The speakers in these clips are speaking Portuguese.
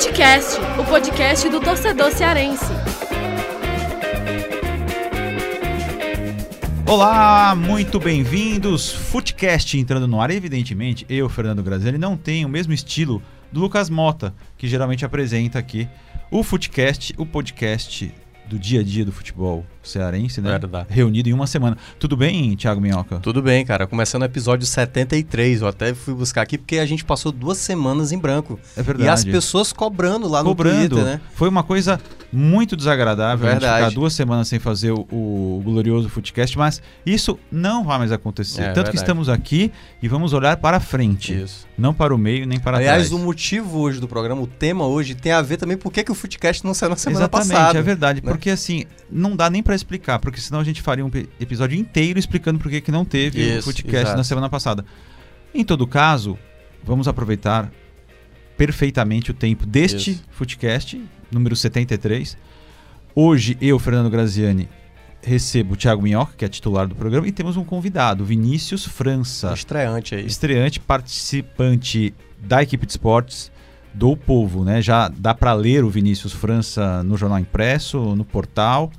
Futecast, o podcast do torcedor cearense. Olá, muito bem-vindos. Footcast entrando no ar. Evidentemente, eu, Fernando Graziani, não tenho o mesmo estilo do Lucas Mota, que geralmente apresenta aqui o Footcast, o podcast do dia a dia do futebol cearense, né? Verdade. Reunido em uma semana. Tudo bem, Thiago Minhoca? Tudo bem, cara. Começando o episódio 73. Eu até fui buscar aqui porque a gente passou duas semanas em branco. É verdade. E as pessoas cobrando lá Cobrando. no Twitter, né? Foi uma coisa muito desagradável a gente Verdade. ficar duas semanas sem fazer o, o glorioso Footcast, mas isso não vai mais acontecer. É, Tanto verdade. que estamos aqui e vamos olhar para frente. Isso. Não para o meio, nem para Aliás, trás. o motivo hoje do programa, o tema hoje, tem a ver também por que que o Footcast não saiu na semana Exatamente, passada. é verdade. né? Porque assim, não dá nem pra explicar, porque senão a gente faria um episódio inteiro explicando por que que não teve o Isso, podcast exato. na semana passada. Em todo caso, vamos aproveitar perfeitamente o tempo deste Isso. Footcast, número 73. Hoje, eu, Fernando Graziani, recebo o Thiago Minhoca, que é titular do programa, e temos um convidado, Vinícius França Estreante aí. estreante participante da equipe de esportes do Povo, né? Já dá para ler o Vinícius França no jornal impresso, no portal.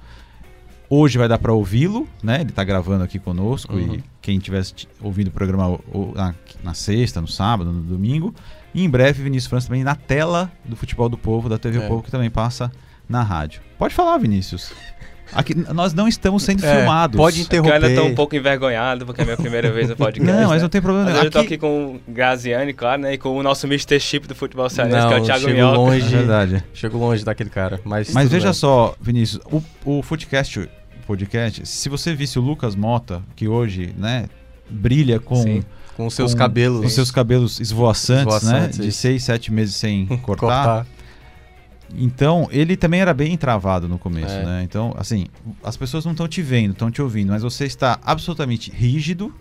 Hoje vai dar para ouvi-lo, né? Ele está gravando aqui conosco Uhum. e quem tivesse ouvido o programa na, na sexta, no sábado, no domingo. E em breve Vinícius França também na tela do Futebol do Povo, da TV É. Povo, que também passa na rádio. Pode falar, Vinícius. Aqui, nós não estamos sendo É, filmados. pode Eu interromper. ainda tô um pouco envergonhado, porque é a minha primeira vez no podcast. Não, mas né? não tem problema. Nenhum. hoje eu tô aqui com o Graziani, claro, né? E com o nosso Mr. Chip do futebol cearense, Não, que é o Thiago chego longe. É verdade. Chego longe daquele cara. Mas, Mas veja bem. só, Vinícius, o, o Footcast, podcast, se você visse o Lucas Mota, que hoje, né, brilha com, Sim. Com seus com- cabelos. com seus cabelos esvoaçantes, Esvoaçantes, né, de seis, sete meses sem cortar. cortar. Então, ele também era bem travado no começo, É. né? Então, assim, as pessoas não estão te vendo, estão te ouvindo, mas você está absolutamente rígido,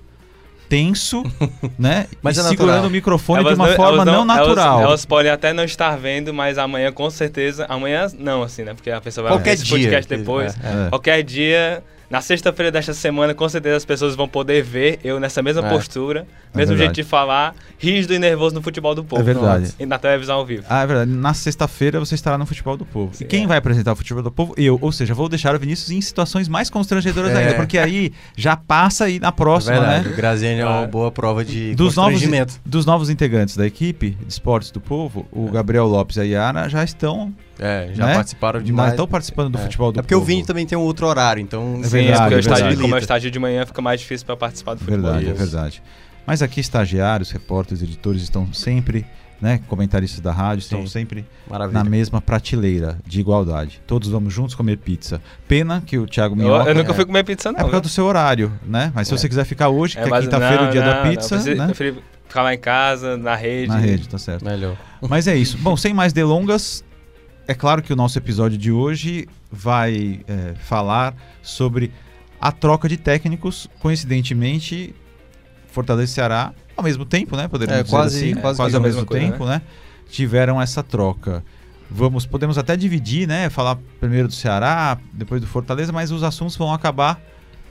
tenso, né? Mas e é segurando natural. o microfone de Elas uma não- forma elas não, natural. Elas, elas podem até não estar vendo, mas amanhã com certeza. Amanhã não, assim, né? Porque a pessoa vai Qualquer ver esse dia. podcast depois. É, É. Qualquer dia. Na sexta-feira desta semana, com certeza as pessoas vão poder ver eu nessa mesma É. postura, É mesmo verdade. jeito de falar, rígido e nervoso no futebol do povo. É verdade. E na televisão ao vivo. Ah, é verdade. Na sexta-feira você estará no Futebol do Povo. Sim, e quem é. vai apresentar o Futebol do Povo? Eu. Ou seja, vou deixar o Vinícius em situações mais constrangedoras É. ainda, porque aí já passa aí na próxima, Verdade. né? O Graziani é uma boa prova de Dos novos, constrangimento. dos novos integrantes da equipe de esportes do povo, o É. Gabriel Lopes e a Yara já estão, É, já né? participaram demais. estão participando do É. futebol do É porque povo. o Vini também tem um outro horário, então... É Sim, verdade, porque é o estágio, verdade. como é o estágio de manhã, fica mais difícil para participar do futebol. Verdade, é verdade. Mas aqui estagiários, repórteres, editores estão sempre, né, comentaristas da rádio, estão Sim. sempre Maravilha. na mesma prateleira de igualdade. Todos vamos juntos comer pizza. Pena que o Thiago Eu, Minhoca... eu nunca é. fui comer pizza, É não. por causa do seu horário, né? Mas se É. você quiser ficar hoje, que é, mas quinta-feira, não, o dia não, da não, pizza, eu prefiro, né? prefiro ficar lá em casa, na rede. Na rede, tá certo. Melhor. Mas é isso. Bom, sem mais delongas, é claro que o nosso episódio de hoje vai é, falar sobre a troca de técnicos, coincidentemente, Fortaleza e Ceará, ao mesmo tempo, né? Poderíamos É, dizer quase- assim, quase quase que ao a mesmo coisa, tempo, né? Tiveram essa troca. Vamos, podemos até dividir, né? Falar primeiro do Ceará, depois do Fortaleza, mas os assuntos vão acabar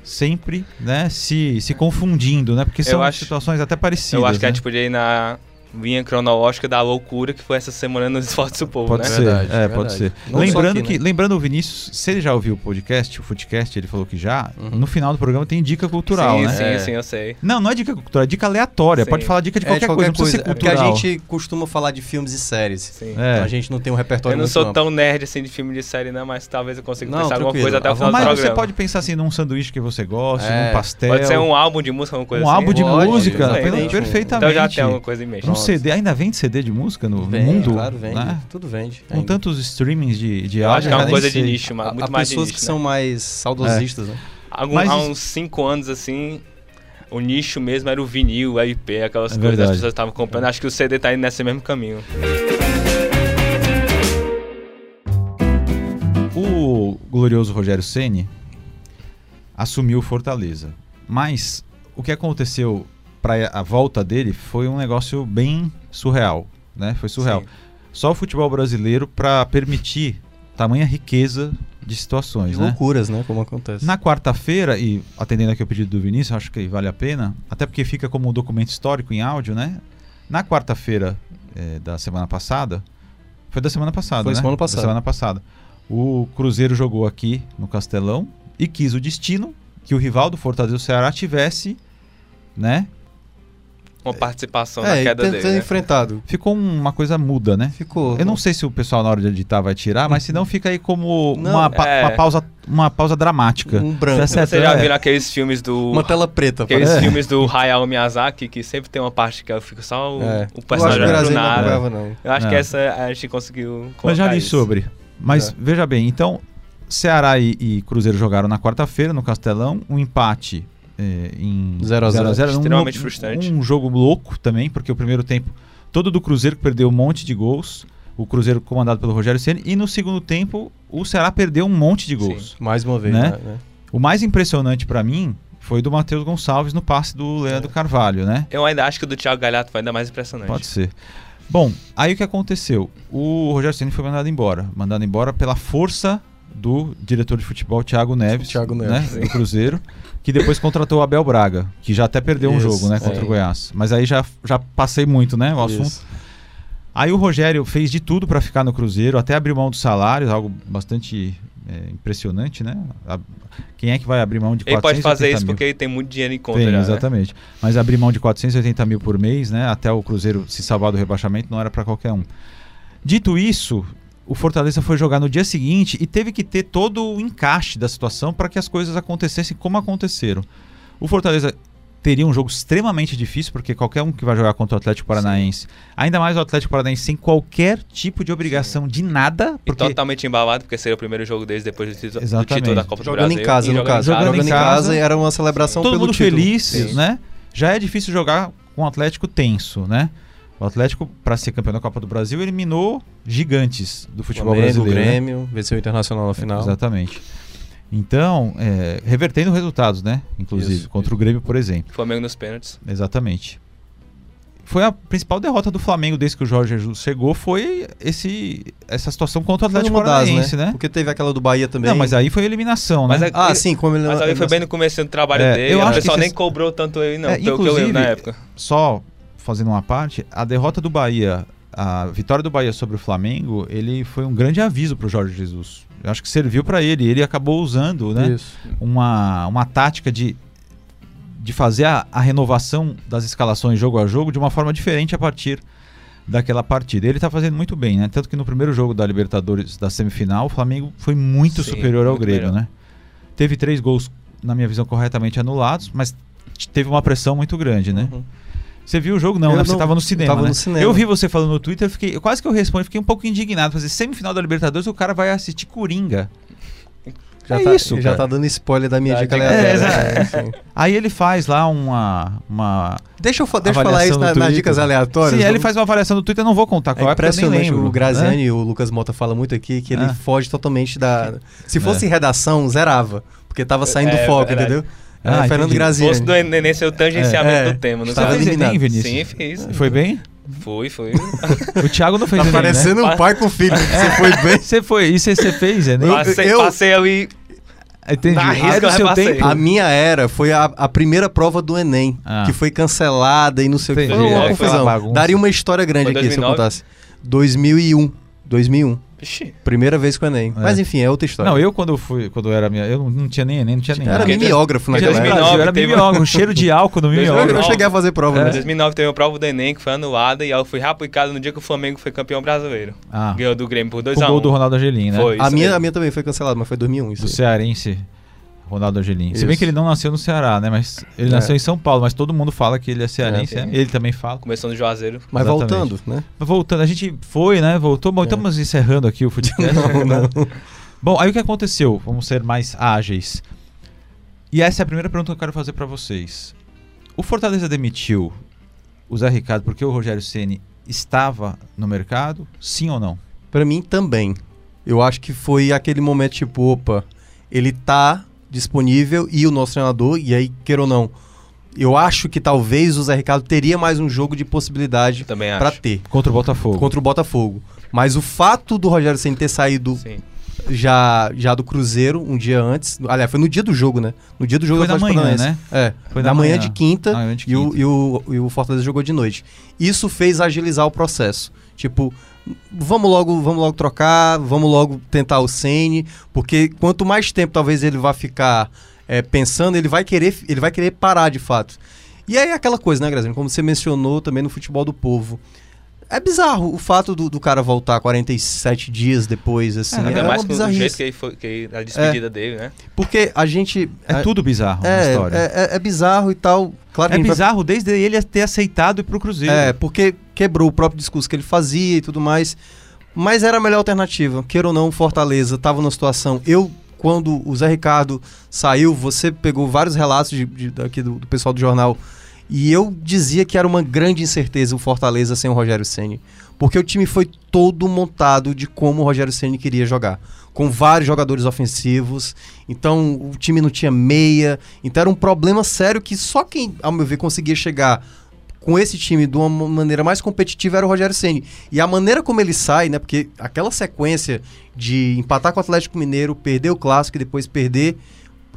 sempre, né? Se, se confundindo, né? Porque são acho- situações até parecidas. Eu acho que a né? gente podia ir na linha cronológica da loucura que foi essa semana nos esportes do povo, Pode né? ser, Verdade, é, verdade. pode ser. Não lembrando aqui, que, né? lembrando o Vinícius, se ele já ouviu o podcast, o Footcast, ele falou que já, Uhum. no final do programa tem dica cultural, sim, né? sim, É. sim, eu sei. Não, não é dica cultural, é dica aleatória. Sim. Pode falar dica de É, qualquer, coisa, ser É porque a gente costuma falar de filmes e séries. Sim. É. Então a gente não tem um repertório Eu não sou amplo. tão nerd assim de filme de série, não, mas talvez eu consiga Não, pensar alguma coisa até o final do Mas programa. você pode pensar assim num sanduíche que você gosta, É. num pastel. Pode ser um álbum de música, alguma coisa um assim. álbum de música, Um- perfeitamente. Então já tem alguma coisa em mente. CD, ainda vende CD de música no Vende, mundo? claro, vende. né? Tudo vende. Com ainda. tantos streamings de, de áudio, acho que é uma coisa sei. de nicho, mas muito há mais de pessoas nicho, que né? são mais saudosistas, né? Algum- Mas há uns 5 anos, assim, o nicho mesmo era o vinil, a IP, aquelas É coisas que as pessoas estavam comprando. Acho que o CD tá indo nesse mesmo caminho. O glorioso Rogério Ceni assumiu o Fortaleza, mas o que aconteceu para a volta dele foi um negócio bem surreal, né? Foi surreal. Sim. Só o futebol brasileiro para permitir tamanha riqueza de situações, De né? loucuras, né? Como acontece. Na quarta-feira, e atendendo aqui o pedido do Vinícius, acho que vale a pena, até porque fica como um documento histórico em áudio, né? Na quarta-feira eh, da semana passada, Foi da semana passada, Foi né? semana passada. Da semana passada. O Cruzeiro jogou aqui no Castelão e quis o destino que o rival do Fortaleza do Ceará tivesse, né? Uma participação É, na queda ter, dele. ter né? enfrentado. Ficou uma coisa muda, né? Ficou. Eu não sei se o pessoal na hora de editar vai tirar, mas se não fica aí como Não, uma, pa- é. uma pausa, uma pausa dramática. Um branco. Certo, Você já é. viu aqueles filmes do. Uma tela preta. Aqueles parece. filmes do Hayao Miyazaki que sempre tem uma parte que fica só o, É. o Eu acho que personagem o do Grazi não nada. acompanhava, não. Eu acho que essa a gente conseguiu. Mas já li isso. sobre. Mas É. veja bem, então Ceará e, e Cruzeiro jogaram na quarta-feira no Castelão, um empate é, em 0 a 0. 0 Extremamente um, frustrante. Um jogo louco também, porque o primeiro tempo todo do Cruzeiro que perdeu um monte de gols, o Cruzeiro comandado pelo Rogério Ceni e no segundo tempo o Ceará perdeu um monte de gols. Mais uma vez, Né? né? né? O mais impressionante pra mim foi do Matheus Gonçalves no passe do Leandro Carvalho, né? Eu ainda acho que o do Thiago Galhardo foi ainda mais impressionante. Pode ser. Bom, aí o que aconteceu? O Rogério Ceni foi mandado embora. Mandado embora pela força do diretor de futebol, Thiago Neves, Thiago né, Neves, do Cruzeiro, que depois contratou o Abel Braga, que já até perdeu um Isso, jogo né, contra é. o Goiás. Mas aí já, já passei muito né, o assunto. Isso. Aí o Rogério fez de tudo para ficar no Cruzeiro, até abriu mão dos salários, algo bastante é, impressionante, né? A- Quem é que vai abrir mão de 480 Ele pode fazer isso mil? porque ele tem muito dinheiro em conta Tem, já. né? exatamente. Mas abrir mão de 480 mil por mês, né? Até o Cruzeiro se salvar do rebaixamento não era para qualquer um. Dito isso, o Fortaleza foi jogar no dia seguinte e teve que ter todo o encaixe da situação para que as coisas acontecessem como aconteceram. O Fortaleza teria um jogo extremamente difícil, porque qualquer um que vai jogar contra o Atlético Paranaense, ainda mais o Atlético Paranaense sem qualquer tipo de obrigação de nada, E porque totalmente embalado, porque seria o primeiro jogo deles depois do título, do título da Copa Jogando do em Brasil. casa, e no em caso. Jogando Jogando, em em casa, casa era uma celebração todo pelo mundo título. feliz, Isso. né? Já é difícil jogar com o Atlético tenso, né? O Atlético, para ser campeão da Copa do Brasil, eliminou gigantes do futebol Flamengo, brasileiro. né? Grêmio, venceu o Internacional na final. Exatamente. Então, é, revertendo resultados, né? Inclusive, Isso, contra o Grêmio, por exemplo. Flamengo nos pênaltis. Exatamente. Foi a principal derrota do Flamengo desde que o Jorge Jesus chegou, foi esse, essa situação contra o Atlético das, Paranaense, né? Porque teve aquela do Bahia também. Não, mas aí foi eliminação, né? Mas é- Ah, ele- sim, como ele Mas ali foi bem no começo do trabalho É, dele. eu o acho que pessoal cês- nem cobrou tanto ele, não, É, pelo que eu lembro na inclusive, época. Só fazendo uma parte, a derrota do Bahia, a vitória do Bahia sobre o Flamengo, ele foi um grande aviso para o Jorge Jesus. Eu acho que serviu para ele. Ele acabou usando, né? Isso. uma, uma tática de, de fazer a, a renovação das escalações jogo a jogo de uma forma diferente a partir daquela partida. Ele está fazendo muito bem, né? Tanto que no primeiro jogo da Libertadores da semifinal, o Flamengo foi muito Sim, superior ao muito Grêmio, melhor. né? Teve três gols, na minha visão, corretamente anulados, mas teve uma pressão muito grande, né? Uhum. Você viu o jogo? Não, né? Você estava no cinema, tava né? no cinema. Eu vi você falando no Twitter, eu fiquei, eu quase que eu respondi, fiquei um pouco indignado. Fazer semifinal da Libertadores, o cara vai assistir Coringa. Já É tá, isso, Já cara. tá dando spoiler da minha Tá, dica dica- aleatória. É, É, sim. Aí ele faz lá uma, uma Deixa eu, fa- deixa eu falar isso na- nas dicas aleatórias. Sim, ele faz uma avaliação do Twitter, eu não vou contar qual É é, impressionante. lembro. O Graziani né? e o Lucas Mota falam muito aqui que ele Ah. foge totalmente da. Se fosse É. redação, zerava. Porque tava saindo É, do foco, verdade. Ah, É, Fernando. Graziani. Fosse do Enem ser o tangenciamento É, é. do tema. Não Estava Você sei. fez eliminado. Enem, Vinícius? Sim, fiz. Foi bem? Fui, fui. O Thiago não fez Tá Enem, né? parecendo um pai com filho. Você foi bem. Você foi, e você, você fez Enem? Eu- Passei, eu- passei ali. Entendi. Na risca é seu tempo? A minha era foi a, a primeira prova do Enem, Ah. que foi cancelada e não sei o que. Foi uma É, foi confusão. Daria uma história grande Foi aqui se eu 2009? contasse. 2001. 2001. Ixi. Primeira vez com o Enem. É. Mas enfim, é outra história. Não, eu quando eu fui, quando eu era minha, eu não, tinha nem Enem, não tinha nem Era mimeógrafo naquela época. Brasil, 2009 era mimeógrafo, um cheiro de álcool no Eu, eu mimeógrafo. não cheguei a fazer prova, Em né? 2009 teve uma prova do Enem que foi anulada e ela foi reaplicada no dia que o Flamengo foi campeão brasileiro. Ah, Ganhou do Grêmio por com 2x1. o gol do Ronaldo Angelim, né? Foi. A minha, mesmo. a minha também foi cancelada, mas foi 2001 isso. Do aí. cearense, Ronaldo Angelim. Se bem Isso. que ele não nasceu no Ceará, né? Mas ele É. nasceu em São Paulo, mas todo mundo fala que ele é cearense. É, né? Ele também fala. Começou no Juazeiro. Mas Exatamente. voltando, né? Mas Voltando, a gente foi, né? Voltou. Bom, É. estamos encerrando aqui o futebol. Não, não. Bom, aí o que aconteceu? Vamos ser mais ágeis. E essa é a primeira pergunta que eu quero fazer pra vocês. O Fortaleza demitiu o Zé Ricardo porque o Rogério Ceni estava no mercado? Sim ou não? Pra mim também. Eu acho que foi aquele momento tipo, opa, ele tá disponível e o nosso treinador, e aí, queira ou não, eu acho que talvez o Zé Ricardo teria mais um jogo de possibilidade pra ter Contra o Botafogo. contra o Botafogo. Mas o fato do Rogério Ceni ter saído Sim. já, já do Cruzeiro, um dia antes. Aliás, foi no dia do jogo, né? No dia do jogo Foi Atlético manhã, Paranaense. né? É, Foi na na manhã manhã. de quinta, manhã de E, o, quinta. e, o, e o Fortaleza jogou de noite. Isso fez agilizar o processo. Tipo, vamos logo, vamos logo trocar, vamos logo tentar o Sene, porque quanto mais tempo talvez ele vá ficar é, pensando, ele vai querer, ele vai querer parar de fato. E aí aquela coisa, né, Graziano? Como você mencionou também no futebol do povo. É bizarro o fato do, do cara voltar 47 dias depois, assim. É, É, Ainda uma mais com o bizarrice. jeito que, foi, que a despedida dele, né? Porque a gente. É tudo bizarro na é, história. é, é- é bizarro e tal. Claro É gente vai bizarro desde ele ter aceitado ir pro Cruzeiro. É, porque quebrou o próprio discurso que ele fazia e tudo mais. Mas era a melhor alternativa. Queira ou não, Fortaleza estava numa situação. Eu, quando o Zé Ricardo saiu, você pegou vários relatos de, de- daqui do, do pessoal do jornal. E eu dizia que era uma grande incerteza o Fortaleza sem o Rogério Ceni, porque o time foi todo montado de como o Rogério Ceni queria jogar, com vários jogadores ofensivos. Então o time não tinha meia, então era um problema sério que só quem, ao meu ver, conseguia chegar com esse time de uma maneira mais competitiva era o Rogério Ceni. E a maneira como ele sai, né? Porque aquela sequência de empatar com o Atlético Mineiro, perder o clássico e depois perder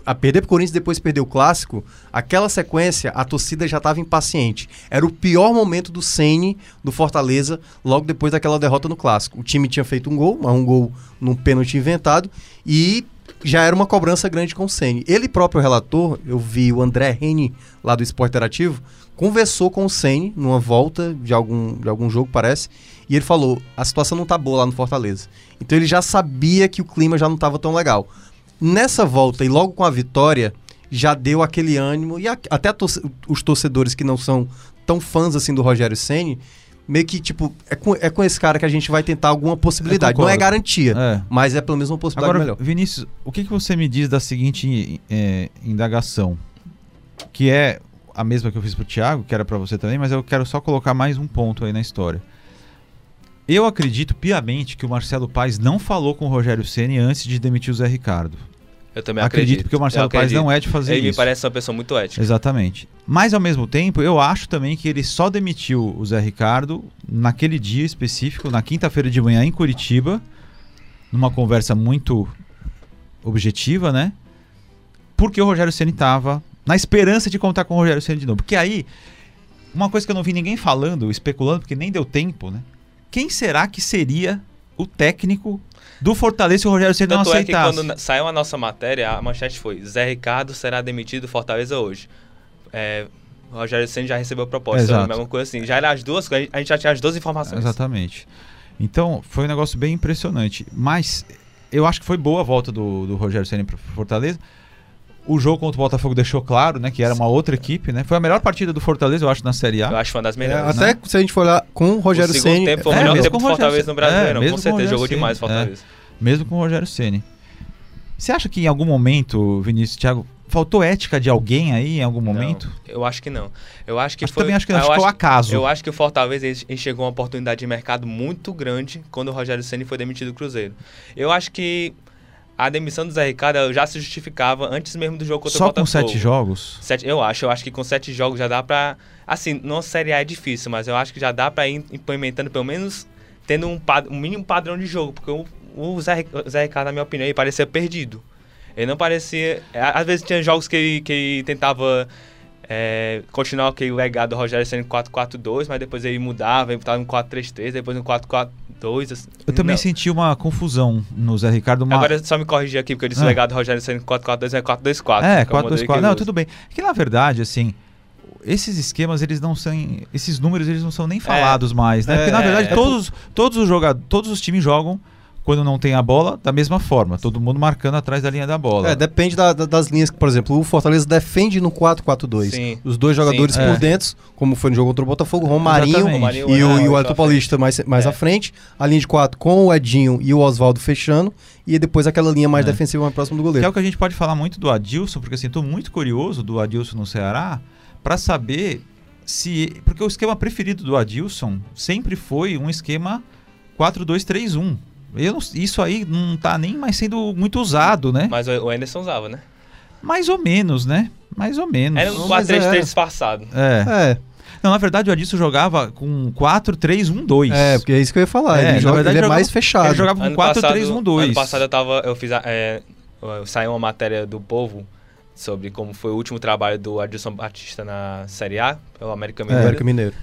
a perder pro Corinthians e depois perder o clássico, aquela sequência a torcida já estava impaciente. Era o pior momento do Ceni do Fortaleza logo depois daquela derrota no clássico. O time tinha feito um gol, um gol num pênalti inventado e já era uma cobrança grande com o Ceni. Ele próprio relator, eu vi o André Reni lá do Esporte Interativo, conversou com o Ceni numa volta de algum, de algum jogo, parece, e ele falou: a situação não tá boa lá no Fortaleza. Então ele já sabia que o clima já não estava tão legal. Nessa volta e logo com a vitória, já deu aquele ânimo e a- até os torcedores que não são tão fãs assim do Rogério Ceni meio que tipo é com, é com esse cara que a gente vai tentar alguma possibilidade. Não é garantia, É. mas é pelo menos uma possibilidade Agora, melhor. Vinícius, o que, que você me diz da seguinte é, indagação? Que é a mesma que eu fiz pro Thiago, que era pra você também, mas eu quero só colocar mais um ponto aí na história. Eu acredito piamente que o Marcelo Paes não falou com o Rogério Ceni antes de demitir o Zé Ricardo. Eu também acredito, acredito. porque o Marcelo Paes não é de fazer Ele me isso. parece uma pessoa muito ética. Exatamente. Mas ao mesmo tempo, eu acho também que ele só demitiu o Zé Ricardo naquele dia específico, na quinta-feira de manhã em Curitiba, numa conversa muito objetiva, né? Porque o Rogério Ceni estava na esperança de contar com o Rogério Ceni de novo. Porque aí, uma coisa que eu não vi ninguém falando, especulando, porque nem deu tempo, né? Quem será que seria o técnico do Fortaleza se o Rogério Ceni não Tanto é que aceitasse? quando saiu a nossa matéria, a manchete foi Zé Ricardo será demitido do Fortaleza hoje. É, o Rogério Senna já recebeu a proposta, Exato. mesma coisa assim. Já era as duas, a gente- já tinha as duas informações. Exatamente. Então, foi um negócio bem impressionante. Mas eu acho que foi boa a volta do, do Rogério Ceni para Fortaleza. O jogo contra o Botafogo deixou claro, né, que era uma outra equipe, né? Foi a melhor partida do Fortaleza, eu acho, na Série Eu A. acho que foi uma das É, melhores. até se a gente for olhar com o Rogério o segundo Ceni, tempo foi o é, melhor mesmo tempo com do o Rogério Fortaleza no Ceni. É, Brasileiro, mesmo com com o certeza, Rogério jogou Ceni, demais o é. Fortaleza. Mesmo com o Rogério Ceni. Você acha que em algum momento, Vinícius Thiago, faltou ética de alguém aí em algum momento? Não, eu acho que não. Eu acho que Acho que foi. também acho que não, eu acho que foi o acaso. Eu acho que o Fortaleza enxergou uma oportunidade de mercado muito grande quando o Rogério Ceni foi demitido do Cruzeiro. Eu acho que a demissão do Zé Ricardo já se justificava antes mesmo do jogo contra Só o com Botafogo. sete jogos? Sete- eu acho, eu acho que com sete jogos já dá pra. Assim, numa Série A é difícil, mas eu acho que já dá pra ir implementando, pelo menos, tendo um, um mínimo padrão de jogo. Porque o, o Zé, o Zé Ricardo, na minha opinião, ele parecia perdido. Ele não parecia. a- Às vezes tinha jogos que ele, que ele tentava é, continuar aquele legado do Rogério sendo 4-4-2, mas depois ele mudava, ele botava um 4-3-3, depois um 4-4-2. assim. Eu também Não. senti uma confusão no Zé Ricardo. Uma... Agora só me corrigir aqui, porque eu disse Ah. o legado do Rogério sendo 4-4-2 é 4-2-4. É, que é o modelo que 4-2-4. ele Não, usa. tudo bem. É que na verdade, assim, esses esquemas, eles não são. Esses números, eles não são nem falados mais, né? É, Porque na verdade, é, todos, todos os jogadores, todos os times jogam quando não tem a bola da mesma forma. Todo mundo marcando atrás da linha da bola. É, depende da- da- das linhas que, por exemplo, o Fortaleza defende no 4-4-2. Sim. Os dois jogadores Sim. por É. dentro, como foi no jogo contra o Botafogo, Romarinho Exatamente. E o, é, e o Elton. Paulista mais, mais É. à frente. A linha de quatro com o Edinho e o Oswaldo fechando. E depois aquela linha mais É. defensiva mais próximo do Que é goleiro. o que a gente pode falar muito do Adilson, porque assim, tô muito curioso do Adilson no Ceará pra saber se. Porque o esquema preferido do Adilson sempre foi um esquema 4-2-3-1. Eu isso aí não tá nem mais sendo muito usado, né? Mas o Anderson usava, né? Mais ou menos, né? mais ou menos. Era um mas 4-3-3 era. disfarçado. É. É, Não, na verdade o Adilson jogava com 4-3-1-2. é, porque é isso que eu ia falar. É, ele na joga- verdade, ele é jogava- mais fechado. Ele jogava com Ano passado, 4-3-1-2. ano passado eu tava. Eu fiz. a- É, saiu uma matéria do Povo sobre como foi o último trabalho do Adilson Batista na Série A, pelo América Mineiro. América Mineiro.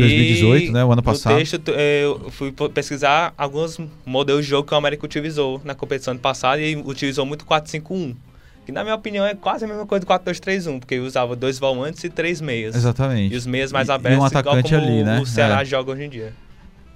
2018, E né? O ano passado. No texto, tu- eu fui pesquisar alguns modelos de jogo que o América utilizou na competição ano passado e utilizou muito 4-5-1. Que, na minha opinião, é quase a mesma coisa do 4-2-3-1, porque usava dois volantes e três meias. Exatamente. E os meias mais E- e abertos, um igual atacante como ali, né? o Ceará É. joga hoje em dia.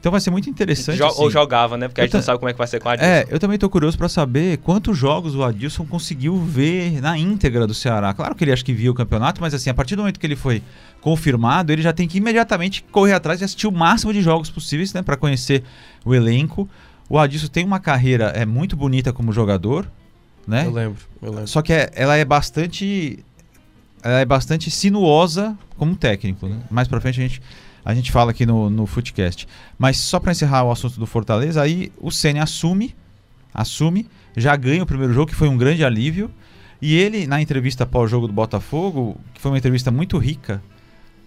Então vai ser muito interessante. Jo- assim. Ou jogava, né? Porque a Eu gente não sabe como é que vai ser com a Adilson. É, eu também tô curioso pra saber quantos jogos o Adilson conseguiu ver na íntegra do Ceará. Claro que ele acho que viu o campeonato, mas assim, a partir do momento que ele foi confirmado, ele já tem que imediatamente correr atrás e assistir o máximo de jogos possíveis, né, para conhecer o elenco. O Adilson tem uma carreira é muito bonita como jogador, né? Eu lembro, eu lembro. Só que é- ela é bastante ela é bastante sinuosa como técnico. Né? Mais pra frente a gente, a gente fala aqui no, no Footcast. Mas só pra encerrar o assunto do Fortaleza, aí o Ceni assume, assume, já ganha o primeiro jogo, que foi um grande alívio. E ele, na entrevista pós-jogo do Botafogo, que foi uma entrevista muito rica,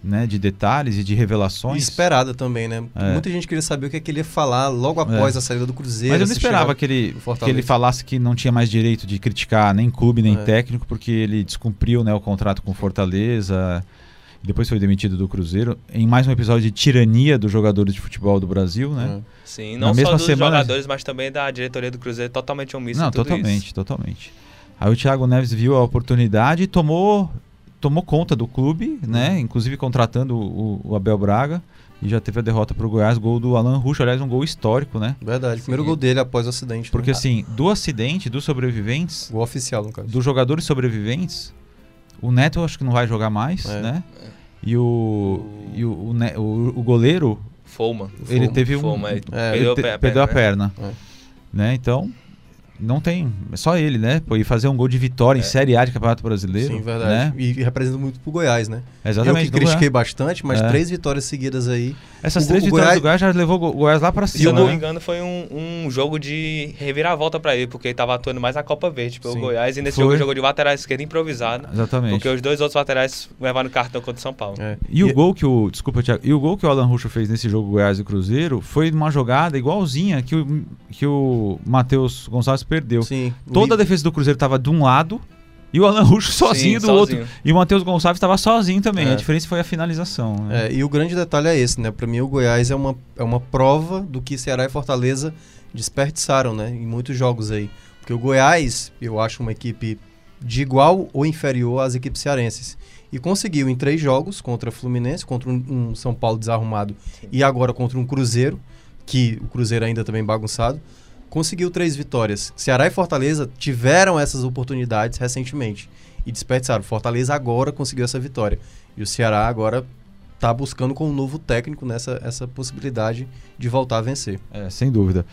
né, de detalhes e de revelações. esperada também, né? É. Muita gente queria saber o que, é que ele ia falar logo após a saída do Cruzeiro. Mas eu não esperava que ele, que ele falasse que não tinha mais direito de criticar nem clube nem É. técnico, porque ele descumpriu né, o contrato com Fortaleza, depois foi demitido do Cruzeiro, em mais um episódio de tirania dos jogadores de futebol do Brasil, né? É. Sim, não mesma só dos semana- jogadores, mas também da diretoria do Cruzeiro totalmente omissa Não, totalmente, isso. totalmente. Aí o Thiago Neves viu a oportunidade e tomou, tomou conta do clube, né? Inclusive contratando o, o Abel Braga. E já teve a derrota pro Goiás, gol do Alan Rucho, aliás, um gol histórico, né? Verdade. Primeiro Sim. gol dele após o acidente. Porque né? assim, do acidente, dos sobreviventes, Gol oficial, no caso. dos jogadores sobreviventes, o Neto eu acho que não vai jogar mais, É. né? E o, e o, o, Ne- o- o goleiro, Foma. ele Foma. teve um. Foma, ele É, ele perdeu, te- a, perdeu a perna, perna. É. Né? Então, não tem. É só ele, né? Pô, e fazer um gol de vitória em É. Série A de Campeonato Brasileiro. Sim, verdade. Né? E representa muito pro Goiás, né? Exatamente. eu que do critiquei Goiás. bastante, mas É. três vitórias seguidas aí. Essas o- três o vitórias Goiás- do Goiás já levou o Goiás lá pra Se cima. eu não né? me engano, foi um, um jogo de reviravolta pra ele, porque ele tava atuando mais na Copa Verde pelo Sim. Goiás. E nesse Foi. jogo ele jogou de lateral esquerdo improvisado. Exatamente. Porque os dois outros laterais levaram cartão contra o São Paulo. É. E o gol que o. Desculpa, Thiago. E o gol que o Alan Russo fez nesse jogo Goiás e Cruzeiro foi numa jogada igualzinha que o, que o Matheus Gonçalves perdeu. Sim. Toda a defesa do Cruzeiro tava de um lado e o Alan Russo sozinho Sim, do sozinho. outro. E o Matheus Gonçalves estava sozinho também. É. A diferença foi a finalização. né? É, e o grande detalhe é esse, né? Pra mim, o Goiás é uma, é uma prova do que Ceará e Fortaleza desperdiçaram, né? Em muitos jogos aí. Porque o Goiás, eu acho uma equipe de igual ou inferior às equipes cearenses. E conseguiu em três jogos contra o Fluminense, contra um, um São Paulo desarrumado e agora contra um Cruzeiro, que o Cruzeiro ainda também bagunçado, conseguiu três vitórias. Ceará e Fortaleza tiveram essas oportunidades recentemente e desperdiçaram. Fortaleza agora conseguiu essa vitória. E o Ceará agora está buscando com um novo técnico nessa essa possibilidade de voltar a vencer. É, sem dúvida.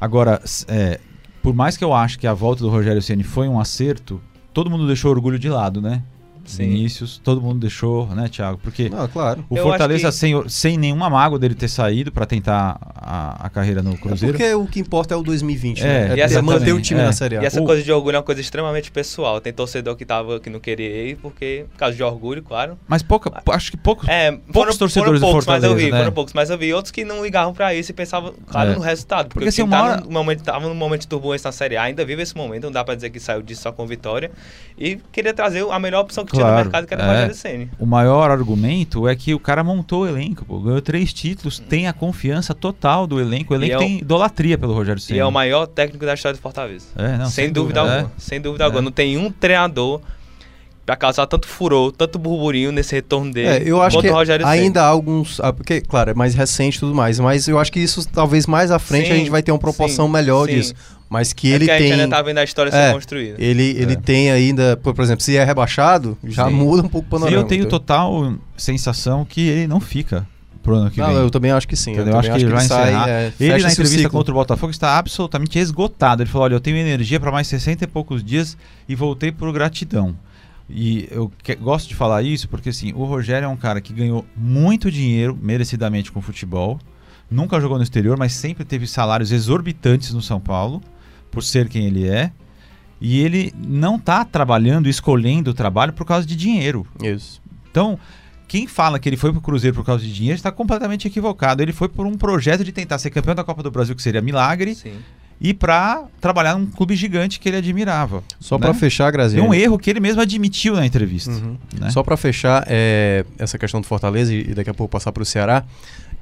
Agora, é, por mais que eu ache que a volta do Rogério Ceni foi um acerto, todo mundo deixou orgulho de lado, né? Sim. Vinícius, todo mundo deixou, né, Thiago? Porque Não, claro. o Eu Fortaleza, que- sem, sem nenhuma mágoa dele ter saído para tentar a, a carreira no É Cruzeiro. porque o que importa é o 2020, É, né? É e ter- essa manter o time é. na Série A. E essa O- coisa de orgulho é uma coisa extremamente pessoal. Tem torcedor que, tava, que não queria ir, porque, por causa de orgulho, claro. Mas pouca, acho que poucos. É, Poucos torcedores do poucos, mas eu Fortaleza, vi, né? foram poucos, mas eu vi outros que não ligavam pra isso e pensavam, claro, É. no resultado. Porque, Porque, assim, uma tá num momento, tava num momento de turbulência na Série A, ainda vive esse momento, não dá pra dizer que saiu disso só com vitória. E queria trazer a melhor opção que tinha Claro, no mercado, que era o é. Rogério Ceni. O maior argumento é que o cara montou o elenco, pô, ganhou três títulos, tem a confiança total do elenco. O elenco é o- tem idolatria pelo Rogério Ceni. E é o maior técnico da história do Fortaleza. É, não, sem, dúvida, é. alguma. Sem dúvida É. alguma. Não tem um treinador pra causar tanto furor, tanto burburinho nesse retorno dele. É, eu acho que o ainda há alguns. ah, Porque, claro, é mais recente e tudo mais, mas eu acho que isso talvez mais à frente Sim, a gente vai ter uma proporção sim, melhor sim. disso. Mas que É ele que a gente tem. ainda tá vendo a história É, ser construída. Ele, ele É. tem ainda, por por exemplo, se é rebaixado, já Sim. muda um pouco o E panorama. eu tenho total sensação que ele não fica pro ano que Não, vem. eu também acho que sim. Entendeu? Eu acho que ele vai encerrar. é, Ele, na entrevista ciclo. contra o Botafogo, está absolutamente esgotado. Ele falou: Olha, eu tenho energia para mais 60 e poucos dias e voltei por gratidão. E eu que- gosto de falar isso porque assim, o Rogério é um cara que ganhou muito dinheiro merecidamente com o futebol. Nunca jogou no exterior, mas sempre teve salários exorbitantes no São Paulo, por ser quem ele é. E ele não tá trabalhando, escolhendo o trabalho por causa de dinheiro. Isso. Então, quem fala que ele foi pro Cruzeiro por causa de dinheiro está completamente equivocado. Ele foi por um projeto de tentar ser campeão da Copa do Brasil, que seria milagre, Sim. e para trabalhar num clube gigante que ele admirava. Só né? pra fechar, E Graziano. um erro que ele mesmo admitiu na entrevista. Uhum. né? Só pra fechar é, essa questão do Fortaleza e e daqui a pouco passar pro Ceará,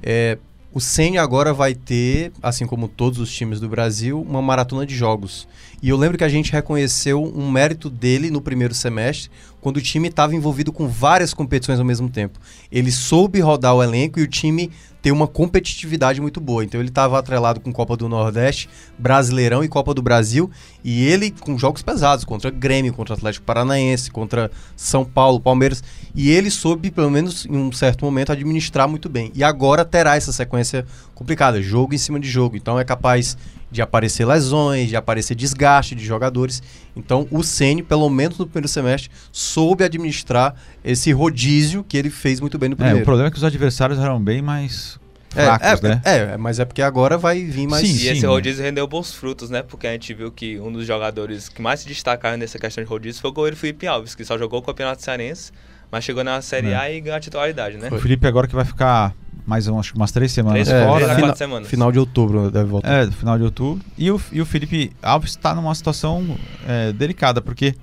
é, o Ceni agora vai ter, assim como todos os times do Brasil, uma maratona de jogos. E eu lembro que a gente reconheceu um mérito dele no primeiro semestre, quando o time estava envolvido com várias competições ao mesmo tempo. Ele soube rodar o elenco e o time ter uma competitividade muito boa. Então ele estava atrelado com Copa do Nordeste, Brasileirão e Copa do Brasil, e ele com jogos pesados contra Grêmio, contra Atlético Paranaense, contra São Paulo, Palmeiras, e ele soube pelo menos em um certo momento administrar muito bem. E agora terá essa sequência complicada, jogo em cima de jogo. Então é capaz de aparecer lesões, de aparecer desgaste de jogadores. Então o Ceni, pelo menos no primeiro semestre, soube administrar esse rodízio que ele fez muito bem no É, primeiro. o problema é que os adversários eram bem mais É, fracos, é, né? é, é, mas é porque agora vai vir mais. Sim, E esse né? rodízio rendeu bons frutos, né? Porque a gente viu que um dos jogadores que mais se destacaram nessa questão de rodízio foi o goleiro Felipe Alves, que só jogou o Campeonato Cearense, mas chegou na Série É. A e ganhou a titularidade, né? O Felipe agora que vai ficar mais um, acho que umas três semanas Três, É, fora, três a né? final, semanas. final de outubro deve voltar. É, final de outubro. E o, e o Felipe Alves está numa situação é, delicada, porque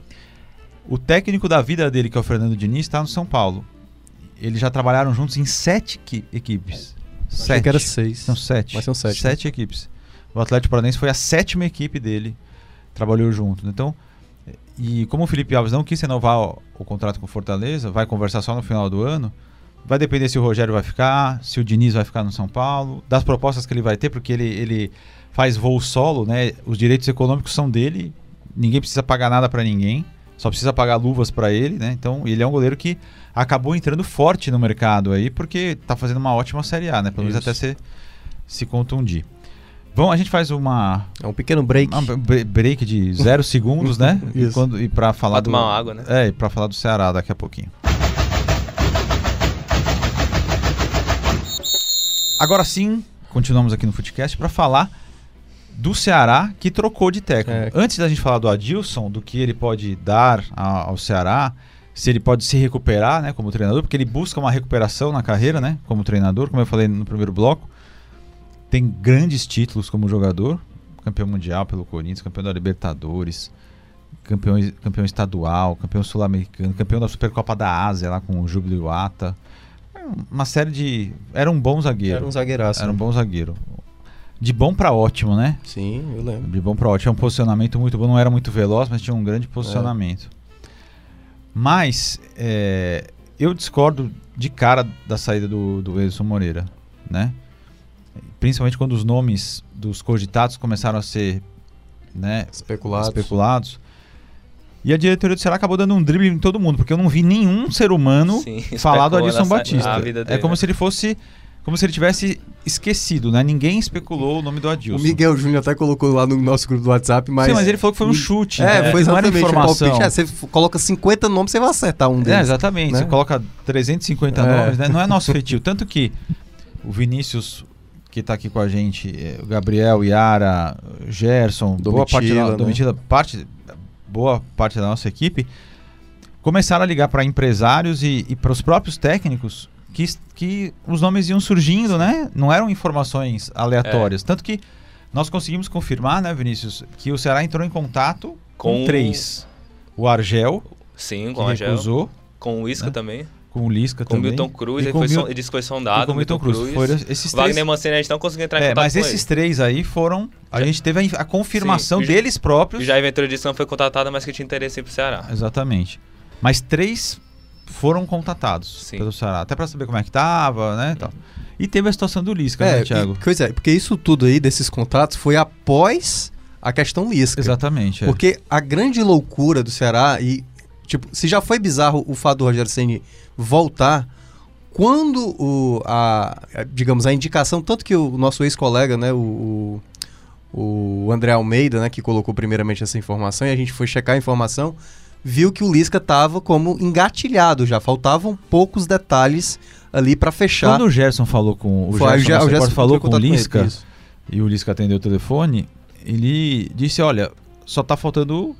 o técnico da vida dele, que é o Fernando Diniz, está no São Paulo. Eles já trabalharam juntos em sete equi- equipes. Achei Sete. que era seis. São sete. Mas são sete, Sete equipes. O Atlético Paranaense foi a sétima equipe dele. Trabalhou junto. Então, e como o Felipe Alves não quis renovar o, o contrato com o Fortaleza, vai conversar só no final do ano. Vai depender se o Rogério vai ficar, se o Diniz vai ficar no São Paulo, das propostas que ele vai ter, porque ele, ele faz voo solo, né? Os direitos econômicos são dele, ninguém precisa pagar nada para ninguém, só precisa pagar luvas para ele, né? Então, ele é um goleiro que acabou entrando forte no mercado aí, porque tá fazendo uma ótima Série A, né? Pelo menos até se, se contundir. Bom, a gente faz uma, É um pequeno break. break de zero segundos, né? E, Isso. quando, e para falar Pra do tomar uma água, né? É, e para falar do Ceará daqui a pouquinho. Agora sim, continuamos aqui no Footcast para falar do Ceará que trocou de técnico. É. Antes da gente falar do Adilson, do que ele pode dar a- ao Ceará, se ele pode se recuperar, né, como treinador, porque ele busca uma recuperação na carreira, né, como treinador, como eu falei no primeiro bloco. Tem grandes títulos como jogador, campeão mundial pelo Corinthians, campeão da Libertadores, campeão, campeão estadual, campeão sul-americano, campeão da Supercopa da Ásia lá com o Júbilo Iwata. Uma série de. Era um bom zagueiro. Era um zagueiraço. Era um bom zagueiro. De bom pra ótimo, né? Sim, eu lembro. De bom pra ótimo. Um posicionamento muito bom. Não era muito veloz, mas tinha um grande posicionamento. Mas é, eu discordo de cara da saída do, do Edson Moreira, né? Principalmente quando os nomes dos cogitados começaram a ser né, Especulado. especulados. E a diretoria do Ceará acabou dando um drible em todo mundo, porque eu não vi nenhum ser humano Sim, falar do Adilson Batista. É como né? se ele fosse. Como se ele tivesse esquecido, né? Ninguém especulou o nome do O Adilson. Miguel Júnior até colocou lá no nosso grupo do WhatsApp, mas. Sim, mas ele falou que foi um chute. É, né? foi não exatamente um informação. palpite. É, você coloca 50 nomes, você vai acertar um É, deles. exatamente. né? Você coloca 350 É. nomes, né? Não é nosso feitio. Tanto que o Vinícius, que tá aqui com a gente, é, o Gabriel, Yara, Gerson, boa parte da, Domitila, né? Domitila, parte, boa parte da nossa equipe, começaram a ligar para empresários e, e para os próprios técnicos que, que os nomes iam surgindo, né? Não eram informações aleatórias. Tanto que nós conseguimos confirmar, né, Vinícius, que o Ceará entrou em contato com, Com- três. O Argel, Sim, com o Angel, recusou, com o Isca né? também, com o Lisca com o também. Milton Cruz, e ele, com foi o Mil- ele disse que foi e sondado, com o Milton Cruz. Foram esses três. Wagner Mancini a gente não conseguiu entrar em É, contato mas com esses ele. três aí foram. A Já- gente teve a, a confirmação Sim, deles próprios. E o Jair Ventura disse que não foi contratado, mas que tinha interesse em ir pro Ceará. Exatamente. Mas três foram contatados Sim. pelo Ceará. Até pra saber como é que tava, né? e tal. E teve a situação do Lisca, É, né, Thiago? e- pois é, porque isso tudo aí, desses contratos, foi após a questão Lisca. Exatamente. é. Porque a grande loucura do Ceará, e, tipo, se já foi bizarro o fato do Rogério Ceni voltar, quando o, a, a- digamos, a indicação, tanto que o nosso ex-colega, né, o, o, o André Almeida, né, que colocou primeiramente essa informação, e a gente foi checar a informação, viu que o Lisca estava como engatilhado já, faltavam poucos detalhes ali para fechar. Quando o Gerson falou com o Foi, Gerson, nosso repórter, falou entrou em com o ele, Lisca isso. e o Lisca atendeu o telefone, ele disse: olha, só tá faltando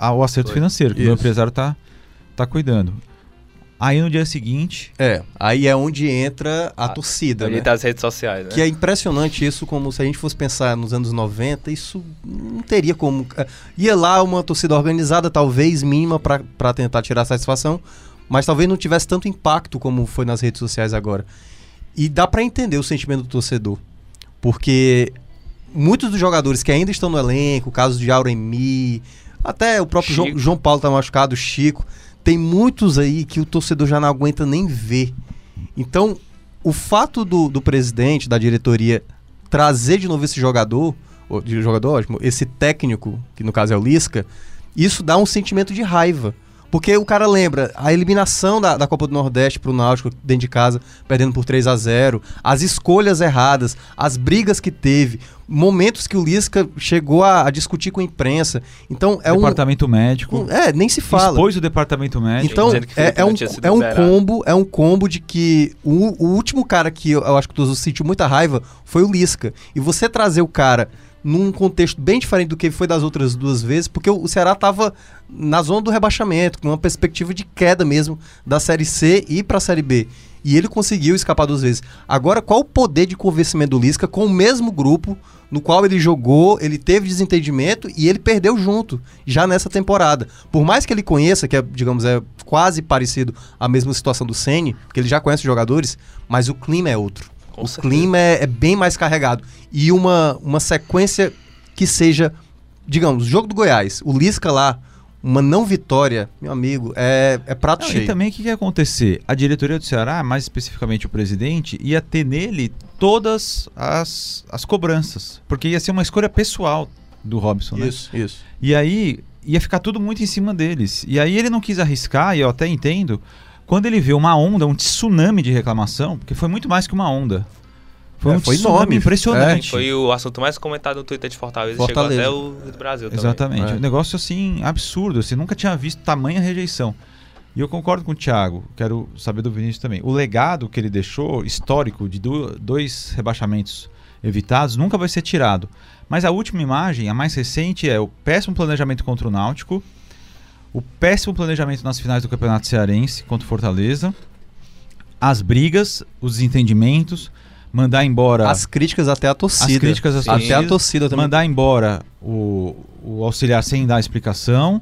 a- o acerto Foi. financeiro, que o Isso. empresário tá, tá cuidando. Aí no dia seguinte, É, aí é onde entra a Ah, torcida, Ali né? das redes sociais, né? Que é impressionante isso, como se a gente fosse pensar nos anos 90, isso não teria como. é, Ia lá uma torcida organizada, talvez mínima, para tentar tirar satisfação, mas talvez não tivesse tanto impacto como foi nas redes sociais agora. E dá para entender o sentimento do torcedor, porque muitos dos jogadores que ainda estão no elenco, o caso de Auremi, até o próprio João. João Paulo tá machucado, Chico, tem muitos aí que o torcedor já não aguenta nem ver. Então, o fato do, do presidente, da diretoria, trazer de novo esse jogador, de jogador ótimo, esse técnico, que no caso é o Lisca, isso dá um sentimento de raiva. Porque o cara lembra a eliminação da, da Copa do Nordeste pro Náutico dentro de casa, perdendo por 3 a 0 as escolhas erradas, as brigas que teve, momentos que o Lisca chegou a, a discutir com a imprensa. Então é um. departamento médico, um- É, nem se fala. expôs o departamento médico. Então, dizendo que o é, é não um, tinha sido é um combo, é um combo de que o, o último cara que eu, eu acho que o Tuzo sentiu muita raiva foi o Lisca. E você trazer o cara num contexto bem diferente do que foi das outras duas vezes, porque o, Ceará tava na zona do rebaixamento, com uma perspectiva de queda mesmo da Série C e para a Série B. E ele conseguiu escapar duas vezes. Agora, qual o poder de convencimento do Lisca com o mesmo grupo no qual ele jogou, ele teve desentendimento e ele perdeu junto, já nessa temporada. Por mais que ele conheça, que é, digamos, é quase parecido à mesma situação do Ceni, porque ele já conhece os jogadores, mas o clima é outro. Com o certeza. clima é, é bem mais carregado. E uma, uma sequência que seja, digamos, jogo do Goiás, o Lisca lá, uma não vitória, meu amigo, é, é prato Não, cheio. e também o que, que ia acontecer? A diretoria do Ceará, mais especificamente o presidente, ia ter nele todas as, as cobranças. Porque ia ser uma escolha pessoal do Robson, né? Isso, isso. E aí ia ficar tudo muito em cima deles. E aí ele não quis arriscar, e eu até entendo, quando ele vê uma onda, um tsunami de reclamação, porque foi muito mais que uma onda. Foi É, um foi enorme. impressionante. Foi o assunto mais comentado no Twitter de Fortaleza, Fortaleza. chegou até o Brasil também. Exatamente. É. Um negócio assim, absurdo. Você nunca tinha visto tamanha rejeição. E eu concordo com o Thiago, quero saber do Vinícius também. O legado que ele deixou, histórico, de do- dois rebaixamentos evitados, nunca vai ser tirado. Mas a última imagem, a mais recente, é o péssimo planejamento contra o Náutico, o péssimo planejamento nas finais do Campeonato Cearense contra o Fortaleza, as brigas, os desentendimentos, mandar embora As críticas até a torcida. as críticas às. Até a torcida também. mandar embora o, o auxiliar sem dar explicação,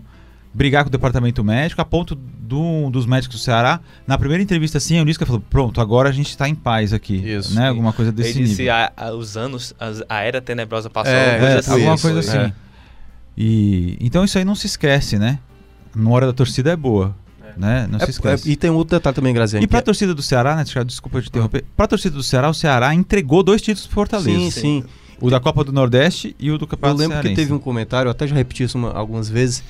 brigar com o departamento médico, a ponto do, dos médicos do Ceará, na primeira entrevista assim, o Lisca falou, pronto, agora a gente está em paz aqui, Isso. né? Alguma coisa desse Ele disse nível. a, a- os anos, as- a era tenebrosa passou. É, alguma coisa É, assim, alguma isso, coisa assim. É. E, então isso aí não se esquece, né? Na hora da torcida é boa, né? Não se É- esquece. é- e tem um outro detalhe também, Graziani. E pra que é- torcida do Ceará, né? Thiago, Desculpa te interromper. Pra torcida do Ceará, o Ceará entregou dois títulos pro Fortaleza. Sim, sim. O da Copa do Nordeste e o do Eu Campeonato lembro que Cearense. teve um comentário, eu até já repeti isso uma- algumas vezes.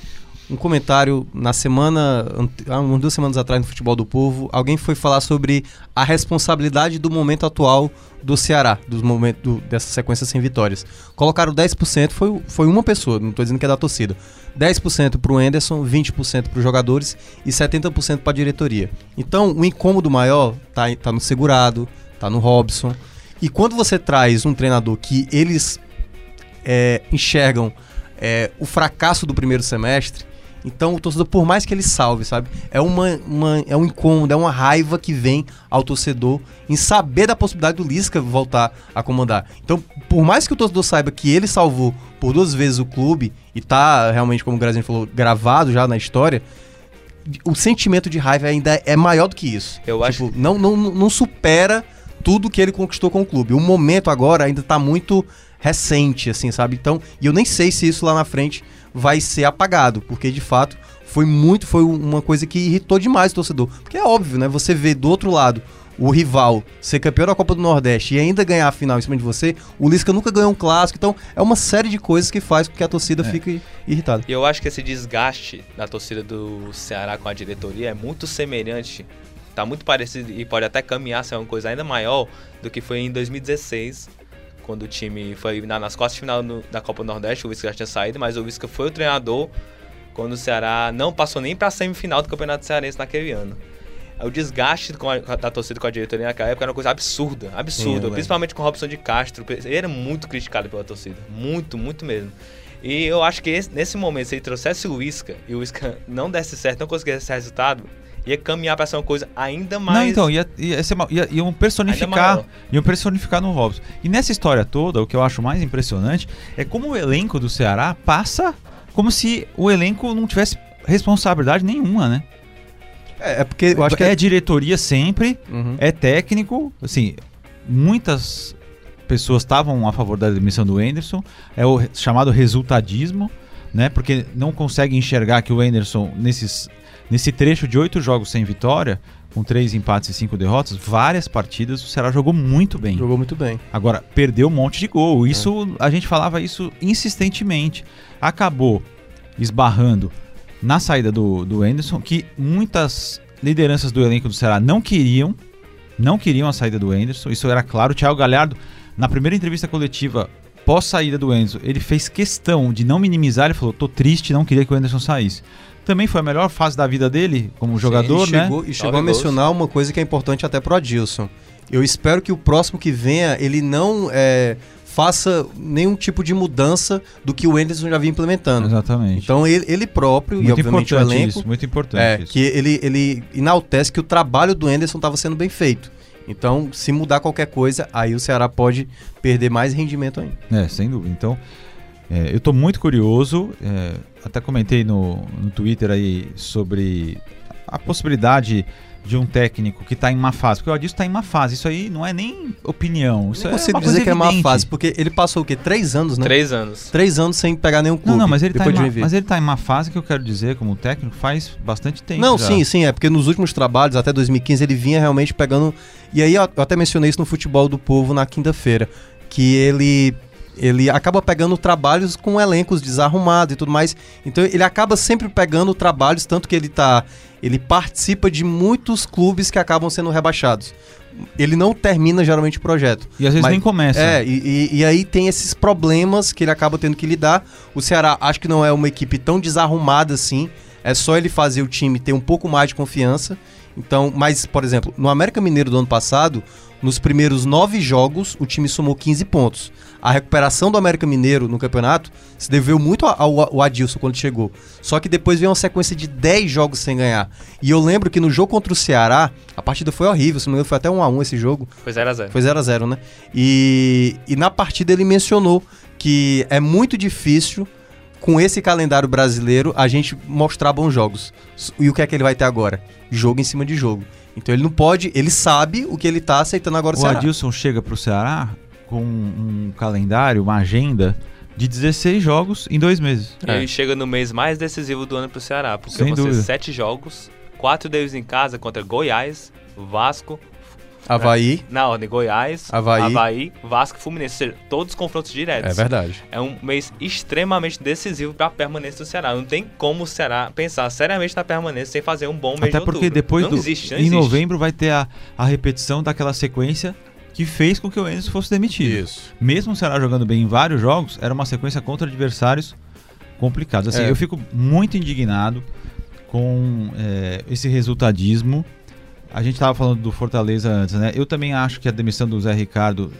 Um comentário na semana, há umas duas semanas atrás no Futebol do Povo, alguém foi falar sobre a responsabilidade do momento atual do Ceará, dos momentos do- dessa sequência sem vitórias. Colocaram 10%, foi, foi uma pessoa, não estou dizendo que é da torcida. 10% para o Enderson, 20% para os jogadores e 70% para a diretoria. Então, o incômodo maior tá, tá no segurado, tá no Robson. E quando você traz um treinador que eles é, enxergam é, o fracasso do primeiro semestre, então o torcedor, por mais que ele salve, sabe? É, uma, uma- é um incômodo, é uma raiva que vem ao torcedor em saber da possibilidade do Lisca voltar a comandar. Então, por mais que o torcedor saiba que ele salvou por duas vezes o clube e tá realmente, como o Grazinho falou, gravado já na história, o sentimento de raiva ainda é maior do que isso. Eu acho Tipo, não, não, não supera tudo que ele conquistou com o clube. O momento agora ainda tá muito recente, assim, sabe? Então, e eu nem sei se isso lá na frente vai ser apagado, porque de fato foi muito, foi uma coisa que irritou demais o torcedor. Porque é óbvio, né? Você vê do outro lado o rival ser campeão da Copa do Nordeste e ainda ganhar a final em cima de você, o Lisca nunca ganhou um clássico, então é uma série de coisas que faz com que a torcida É. fique irritada. E eu acho que esse desgaste da torcida do Ceará com a diretoria é muito semelhante, tá muito parecido e pode até caminhar ser uma coisa ainda maior do que foi em 2016, quando o time foi na- nas quartas de final no- da Copa do Nordeste, o Visca já tinha saído, mas o Visca foi o treinador quando o Ceará não passou nem pra semifinal do Campeonato Cearense naquele ano. O desgaste a- da torcida com a diretoria naquela época era uma coisa absurda, Sim, absurda, lembro. principalmente com o Robson de Castro. Ele era muito criticado pela torcida, muito, muito mesmo. E eu acho que esse- nesse momento, se ele trouxesse o Isca e o Isca não desse certo, não conseguisse esse resultado, ia caminhar pra ser uma coisa ainda mais. Não, então, ia, ia, ser ia- iam Ainda personificar. Iam personificar no Robson. E nessa história toda, o que eu acho mais impressionante é como o elenco do Ceará passa como se o elenco não tivesse responsabilidade nenhuma, né? É, é porque eu acho que é é. diretoria sempre, Uhum. é técnico, assim, muitas pessoas estavam a favor da demissão do Anderson, é o chamado resultadismo, né? Porque não consegue enxergar que o Anderson, nesses, nesse trecho de oito jogos sem vitória, com três empates e cinco derrotas, várias partidas, o Ceará jogou muito bem. Jogou muito bem. Agora, perdeu um monte de gol. Isso, a gente falava isso insistentemente. Acabou esbarrando na saída do, do Anderson, que muitas lideranças do elenco do Ceará não queriam, não queriam a saída do Anderson. Isso era claro. O Thiago Galhardo, na primeira entrevista coletiva pós saída do Anderson, ele fez questão de não minimizar. Ele falou: tô triste, não queria que o Anderson saísse. Também foi a melhor fase da vida dele como jogador, e né? chegou, e chegou a Nove gols. mencionar uma coisa que é importante até pro Adilson. Eu espero que o próximo que venha, ele não é, faça nenhum tipo de mudança do que o Anderson já vinha implementando. Exatamente. Então ele, ele próprio e muito obviamente o importante elenco isso, muito importante é, isso. que ele, ele enaltece que o trabalho do Anderson estava sendo bem feito. Então, se mudar qualquer coisa, aí o Ceará pode perder mais rendimento ainda. É, sem dúvida. Então, é, eu tô muito curioso. é, até comentei no, no Twitter aí sobre a possibilidade de um técnico que tá em má fase. Porque o Adilson tá em má fase. Isso aí não é nem opinião. Isso não é consigo uma dizer coisa que é má evidente. fase, porque ele passou o quê? Três anos, né? Três anos. Três anos sem pegar nenhum clube. Não, não, mas ele, tá depois em má, Joinville. mas ele tá em má fase que eu quero dizer, como técnico, faz bastante tempo. Não, já. sim, sim, é porque nos últimos trabalhos, até 2015, ele vinha realmente pegando. E aí eu até mencionei isso no Futebol do Povo na quinta-feira, que ele ele acaba pegando trabalhos com elencos desarrumados e tudo mais. Então ele acaba sempre pegando trabalhos, tanto que ele tá. Ele participa de muitos clubes que acabam sendo rebaixados. Ele não termina geralmente o projeto. E às vezes Mas- nem começa. É, e, e- e aí tem esses problemas que ele acaba tendo que lidar. O Ceará acho que não é uma equipe tão desarrumada assim. É só ele fazer o time ter um pouco mais de confiança. Então, mas, por exemplo, no América Mineiro do ano passado, nos primeiros nove jogos, o time somou 15 pontos. A recuperação do América Mineiro no campeonato se deveu muito ao, ao Adilson quando chegou. Só que depois veio uma sequência de 10 jogos sem ganhar. E eu lembro que no jogo contra o Ceará, a partida foi horrível, se não me engano, foi até 1 a 1 esse jogo. Foi 0x0. Foi 0 a 0 né? E, e na partida ele mencionou que é muito difícil, com esse calendário brasileiro, a gente mostrar bons jogos. E o que é que ele vai ter agora? Jogo em cima de jogo. Então ele não pode, ele sabe o que ele tá aceitando agora o O Ceará. Adilson chega pro Ceará com um calendário, uma agenda de 16 jogos em dois meses. E ele chega no mês mais decisivo do ano pro Ceará, porque Sem vão ser dúvida. sete jogos, quatro deles em casa contra Goiás, Vasco, Havaí, na ordem Goiás, Havaí. Vasco e Fluminense, ou seja, todos confrontos diretos. é verdade. É um mês extremamente decisivo para a permanência do Ceará. Não tem como o Ceará pensar seriamente na permanência sem fazer um bom mês Até de porque outubro. depois não do, existe, não em existe. novembro vai ter a, a repetição daquela sequência que fez com que o Enzo fosse demitido. Isso. Mesmo o Ceará jogando bem em vários jogos, era uma sequência contra adversários complicados. Assim, É. eu fico muito indignado com é, esse resultadismo. A gente estava falando do Fortaleza antes, né? Eu também acho que a demissão do Zé Ricardo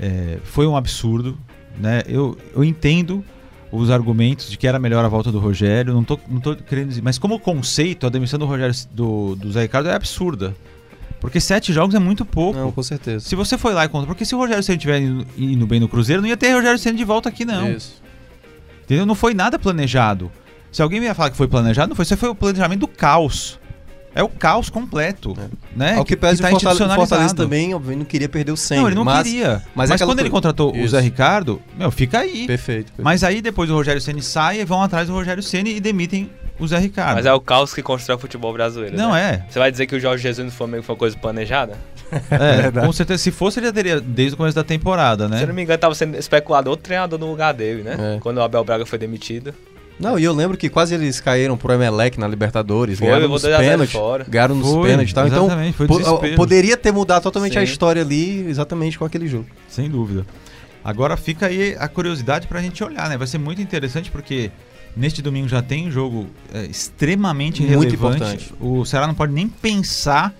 é, foi um absurdo, né? Eu, eu entendo os argumentos de que era melhor a volta do Rogério, não tô, não tô querendo dizer, mas como conceito, a demissão do Rogério do, do Zé Ricardo é absurda. Porque sete jogos é muito pouco. Não, com certeza. Se você foi lá e contra, porque se o Rogério Ceni estiver indo, indo bem no Cruzeiro, não ia ter Rogério Ceni de volta aqui não. Isso. Entendeu? Não foi nada planejado. Se alguém me ia falar que foi planejado, não foi. Isso foi o planejamento do caos. É o caos completo, né? Ao que, pese tá o Fortaleza, o também, obviamente, não queria perder o 100. Não, ele não mas... queria. mas Mas, é quando ele contratou o Isso. Zé Ricardo, meu, fica aí. Perfeito. perfeito. Mas aí depois o Rogério Ceni sai e vão atrás do Rogério Ceni e demitem o Zé Ricardo. Mas é o caos que constrói o futebol brasileiro. Não né? é. Você vai dizer que o Jorge Jesus no Flamengo foi uma coisa planejada? É, verdade. com certeza. Se fosse, ele já teria desde o começo da temporada, né? Se eu não me engano, tava sendo especulado outro treinador no lugar dele, né? É. Quando o Abel Braga foi demitido. Não, e eu lembro que quase eles caíram pro Emelec na Libertadores, Foi, ganharam nos 2 a 0 pênaltis, ganharam nos Foi, pênaltis e tal. Então, po- poderia ter mudado totalmente a Sim. história ali, exatamente com aquele jogo. Sem dúvida. Agora fica aí a curiosidade pra gente olhar, né? Vai ser muito interessante porque neste domingo já tem um jogo é, extremamente Muito relevante. importante. O Ceará não pode nem pensar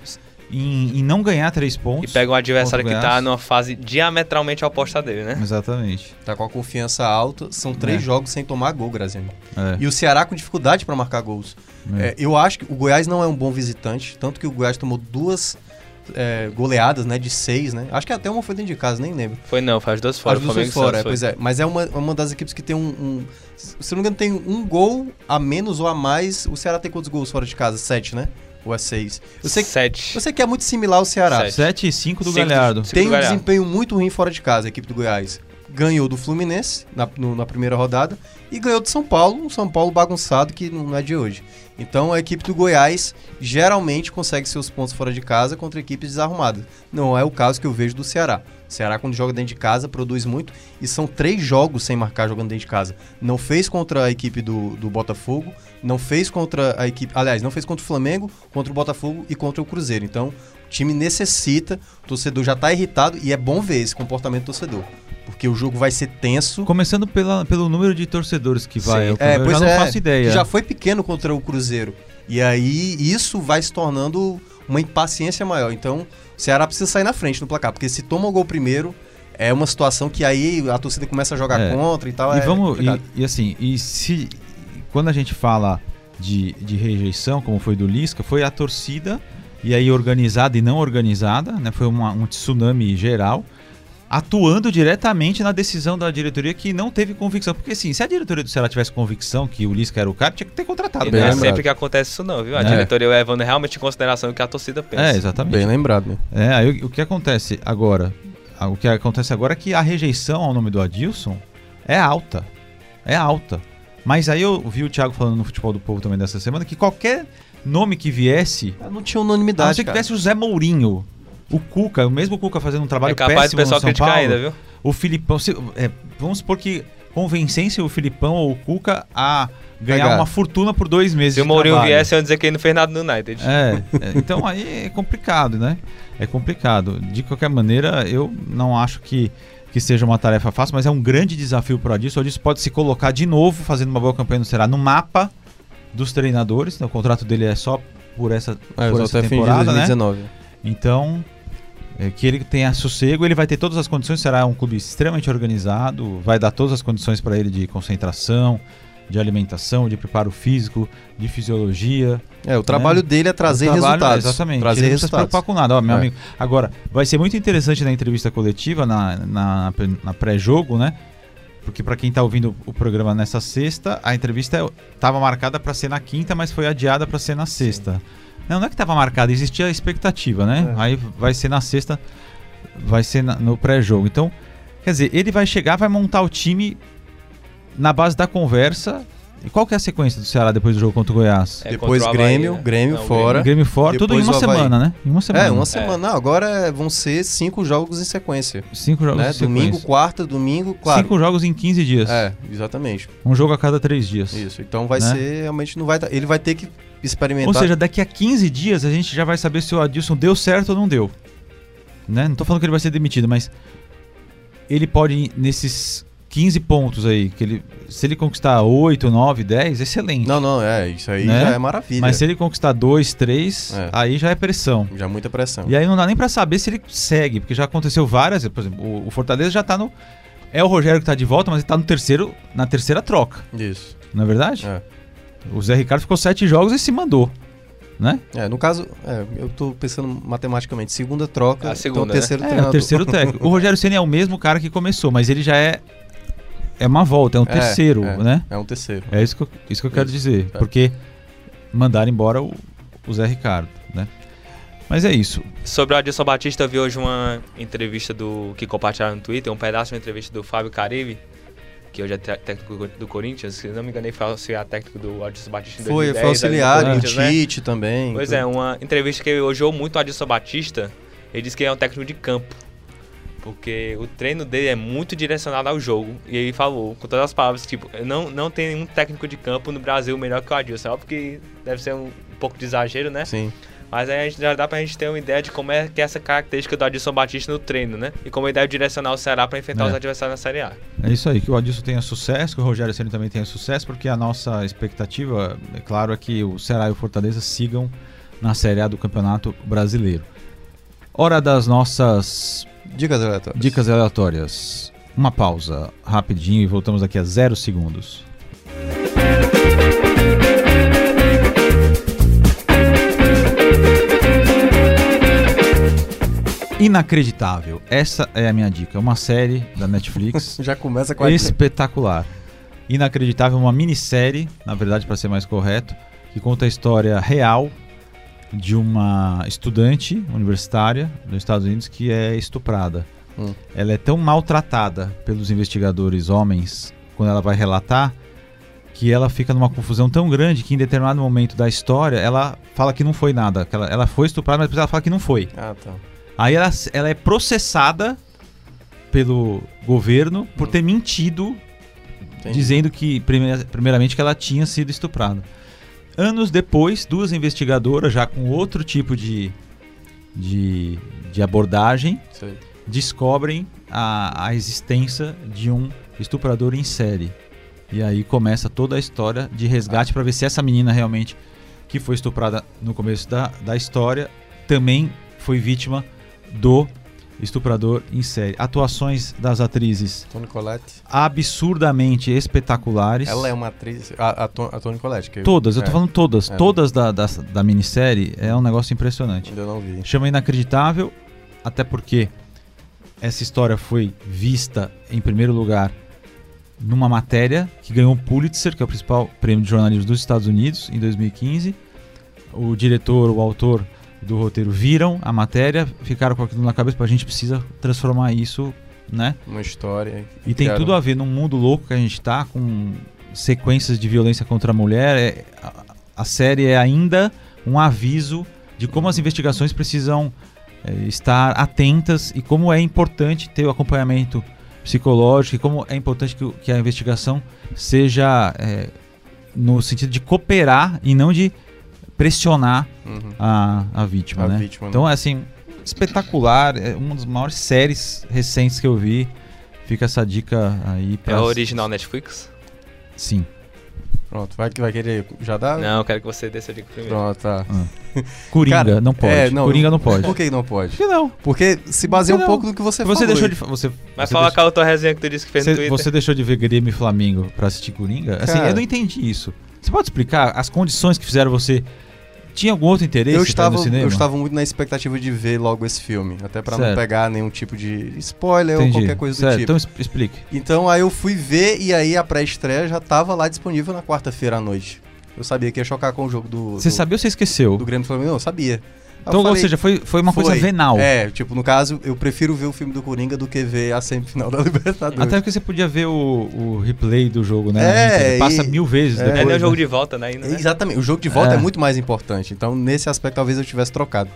em, em não ganhar três E pontos. pega um adversário que tá Goiás. numa fase diametralmente oposta dele, né? Exatamente. Tá com a confiança alta. São três É. jogos sem tomar gol, Graziano. É. E o Ceará com dificuldade para marcar gols. É. É, eu acho que o Goiás não é um bom visitante, tanto que o Goiás tomou duas é, goleadas, né, de seis, né? Acho que até uma foi dentro de casa, nem lembro. Foi não, faz duas fora. As duas Flamengo foi fora, é, pois é. Mas é uma, uma das equipes que tem um, um- Se não me engano, tem um gol a menos ou a mais. O Ceará tem quantos gols fora de casa? Sete, né? Ou é seis? Eu sei, que- Sete. eu sei que é muito similar ao Ceará. Sete. 7 e 5 do Cinco do- Galhardo. cinco Tem do um Galhardo. desempenho muito ruim fora de casa, a equipe do Goiás. Ganhou do Fluminense na, no- na primeira rodada e ganhou do São Paulo, um São Paulo bagunçado que não é de hoje. Então a equipe do Goiás geralmente consegue seus pontos fora de casa contra equipes desarrumadas. Não é o caso que eu vejo do Ceará. O Ceará, quando joga dentro de casa, produz muito e são três jogos sem marcar jogando dentro de casa. Não fez contra a equipe do, do Botafogo, não fez contra a equipe. Aliás, não fez contra o Flamengo, contra o Botafogo e contra o Cruzeiro. Então, time necessita, o torcedor já tá irritado e é bom ver esse comportamento do torcedor. Porque o jogo vai ser tenso. Começando pela, pelo número de torcedores que vai. Sim. É, eu pois já não é, faço ideia. já foi pequeno contra o Cruzeiro. E aí isso vai se tornando uma impaciência maior. Então, o Ceará precisa sair na frente no placar, porque se toma o gol primeiro, é uma situação que aí a torcida começa a jogar É. contra e tal. E é vamos. E, e assim, e se. Quando a gente fala de, de rejeição, como foi do Lisca, foi a torcida, e aí organizada e não organizada, né? Foi uma- um tsunami geral, atuando diretamente na decisão da diretoria que não teve convicção. Porque assim, se a diretoria do Ceará tivesse convicção que o Lisca era o cara, tinha que ter contratado. E não é né? lembrado. sempre que acontece isso não, viu? A É. diretoria levando realmente em consideração o que a torcida pensa. É, exatamente. Bem lembrado, né? É, aí o, o que acontece agora? Ah, O que acontece agora é que a rejeição ao nome do Adilson é alta. É alta. Mas aí eu vi o Thiago falando no Futebol do Povo também dessa semana que qualquer nome que viesse, Não tinha a não unanimidade. ser que tivesse o Zé Mourinho, o Cuca, o mesmo Cuca fazendo um trabalho É capaz do péssimo pessoal no São criticar Paulo, ainda, viu? o Filipão, se- é, vamos supor que convencesse o Filipão ou o Cuca a ganhar Pegar. uma fortuna por dois meses Se o Mourinho trabalho. viesse, iam dizer que ele não fez nada no United. É, é, então aí é complicado, né? É complicado. De qualquer maneira, eu não acho que, que seja uma tarefa fácil, mas é um grande desafio para o Adilson. O Adilson pode se colocar de novo, fazendo uma boa campanha no Ceará, no mapa dos treinadores. né? O contrato dele é só por essa, É, por só essa até fim de temporada, né? 2019. Então, é, que ele tenha sossego, ele vai ter todas as condições. Será um clube extremamente organizado, vai dar todas as condições para ele de concentração, de alimentação, de preparo físico, de fisiologia. É, o trabalho dele é trazer trabalho- resultados. Exatamente. Trazer ele não precisa se resultados. preocupar com nada. Ó, meu É. amigo. Agora, vai ser muito interessante na entrevista coletiva, na, na, na pré-jogo, né? Porque para quem tá ouvindo o programa nessa sexta, a entrevista estava marcada para ser na quinta, mas foi adiada para ser na sexta. Não, não é que estava marcada, existia a expectativa, né? É. Aí vai ser na sexta, vai ser na- no pré-jogo. Então, quer dizer, ele vai chegar, vai montar o time na base da conversa. E qual que é a sequência do Ceará depois do jogo contra o Goiás? É, Depois o Grêmio, né? Grêmio Não, fora. Grêmio fora, tudo em uma semana, né? Em uma semana. É, uma semana. Não, agora vão ser cinco jogos em sequência. Cinco jogos Né? em sequência. Domingo, quarta, domingo, claro. Cinco jogos em 15 dias. É, exatamente. Um jogo a cada três dias. Isso. Então vai Né? ser, realmente não vai dar. Ele vai ter que experimentar. Ou seja, daqui a 15 dias a gente já vai saber se o Adilson deu certo ou não deu. Né? Não tô falando que ele vai ser demitido, mas ele pode, nesses 15 pontos aí, que ele, se ele conquistar 8, 9, 10, excelente. Não, não, é, isso aí Né? já é maravilha. mas se ele conquistar 2, 3, É. aí já é pressão. Já é muita pressão. E aí não dá nem pra saber se ele segue, porque já aconteceu várias, por exemplo, o, o Fortaleza já tá no é o Rogério que tá de volta, mas ele tá no terceiro, na terceira troca, Isso. não é verdade? É. O Zé Ricardo ficou sete jogos e se mandou, né? É, no caso, é, eu tô pensando matematicamente. Segunda troca, A segunda, então terceiro É, treinador. o terceiro técnico. O Rogério Ceni é o mesmo cara que começou, mas ele já é é uma volta, é um É, terceiro, é. né? É um terceiro. É isso que eu, isso que eu quero dizer, é. porque mandaram embora o, o Zé Ricardo, né? Mas é isso. Sobre o Adilson Batista, eu vi hoje uma entrevista do que compartilharam no Twitter, um pedaço de uma entrevista do Fábio Caribe, que hoje é técnico do Corinthians, se não me engano, ele foi auxiliar técnico do Adilson Batista em Foi, 2010. foi auxiliar, ali no o Corinthians, né? Tite também. Pois tudo. é, uma entrevista que elogiou muito o Adilson Batista. Ele disse que ele é um técnico de campo. Porque o treino dele é muito direcionado ao jogo. E ele falou, com todas as palavras, tipo, não, não tem nenhum técnico de campo no Brasil melhor que o Adilson. É óbvio que deve ser um, pouco de exagero, né? Sim. Mas aí a gente já dá pra gente ter uma ideia de como é que é essa característica do Adilson Batista no treino, né? E como ele deve direcionar o Ceará pra enfrentar É. os adversários na Série A. É isso aí, que o Adilson tenha sucesso, que o Rogério Ceni também tenha sucesso, porque a nossa expectativa, é claro, é que o Ceará e o Fortaleza sigam na Série A do Campeonato Brasileiro. Hora das nossas Dicas aleatórias. dicas aleatórias. Uma pausa rapidinho e voltamos daqui a zero segundos. Inacreditável. Essa é a minha dica. Uma série da Netflix Já começa com a espetacular. Inacreditável, uma minissérie, na verdade, para ser mais correto, que conta a história real de uma estudante universitária nos Estados Unidos que é estuprada. Hum. Ela é tão maltratada pelos investigadores homens quando ela vai relatar que ela fica numa confusão tão grande que em determinado momento da história ela fala que não foi nada, que ela, ela foi estuprada, mas depois ela fala que não foi. Ah, tá. Aí ela, ela é processada pelo governo por ter mentido Entendi. dizendo que, primeira- primeiramente, que ela tinha sido estuprada. Anos depois, duas investigadoras, já com outro tipo de, de, de abordagem, Sei. descobrem a, a existência de um estuprador em série. E aí começa toda a história de resgate para ver se essa menina realmente, que foi estuprada no começo da, da história, também foi vítima do estuprador em série. Atuações das atrizes Toni Collette. absurdamente espetaculares. Ela é uma atriz. A, a, a Toni Collette. Que Todas, eu tô é, falando todas. É. Todas da, da, da minissérie é um negócio impressionante. Ainda não vi. Chama Inacreditável, até porque essa história foi vista em primeiro lugar numa matéria que ganhou o Pulitzer, que é o principal prêmio de jornalismo dos Estados Unidos, em 2015. O diretor, o autor do roteiro viram a matéria, ficaram com aquilo na cabeça, "Pô, a gente precisa transformar isso, né? Uma história. E tem tudo a ver num mundo louco que a gente tá, com sequências de violência contra a mulher. É- a, a série é ainda um aviso de como as investigações precisam é, estar atentas e como é importante ter o acompanhamento psicológico e como é importante que, que a investigação seja é, no sentido de cooperar e não de pressionar Uhum. a, a vítima, A né? vítima, né? Então, é assim, espetacular. É uma das maiores séries recentes que eu vi. Fica essa dica aí É pra... o original Netflix? Sim. Pronto, vai que vai querer. Já dá? Não, eu quero que você dê essa dica primeiro. Pronto, tá. Coringa, Cara, não pode. é, não, Coringa não pode. Por que não pode? Por que não? Porque se baseia um pouco do que você, Você falou. deixou de... Você, Mas você fala deixou- aquela tua resenha que tu disse que fez no Você, Twitter. você deixou de ver Grêmio e Flamengo pra assistir Coringa? Assim, Cara. eu não entendi isso. Você pode explicar as condições que fizeram você... Tinha algum outro interesse Eu estava, no cinema? eu estava muito na expectativa de ver logo esse filme, até pra não pegar nenhum tipo de spoiler Entendi. ou qualquer coisa Certo, do tipo. Então explique. Então aí eu fui ver e aí a pré-estreia já tava lá disponível na quarta-feira à noite. Eu sabia que ia chocar com o jogo do, Você do, sabia ou você esqueceu? do Grêmio Flamengo? Não, eu sabia. Então, falei, ou seja, foi, foi uma coisa foi. venal. É, tipo, no caso, eu prefiro ver o filme do Coringa do que ver a semifinal da Libertadores. Até porque você podia ver o, o replay do jogo, né? É. Passa e- mil vezes é. depois. É, nem o né? jogo de volta, né? Ainda, né? Exatamente, o jogo de volta é. É. muito mais importante. Então, nesse aspecto, talvez eu tivesse trocado.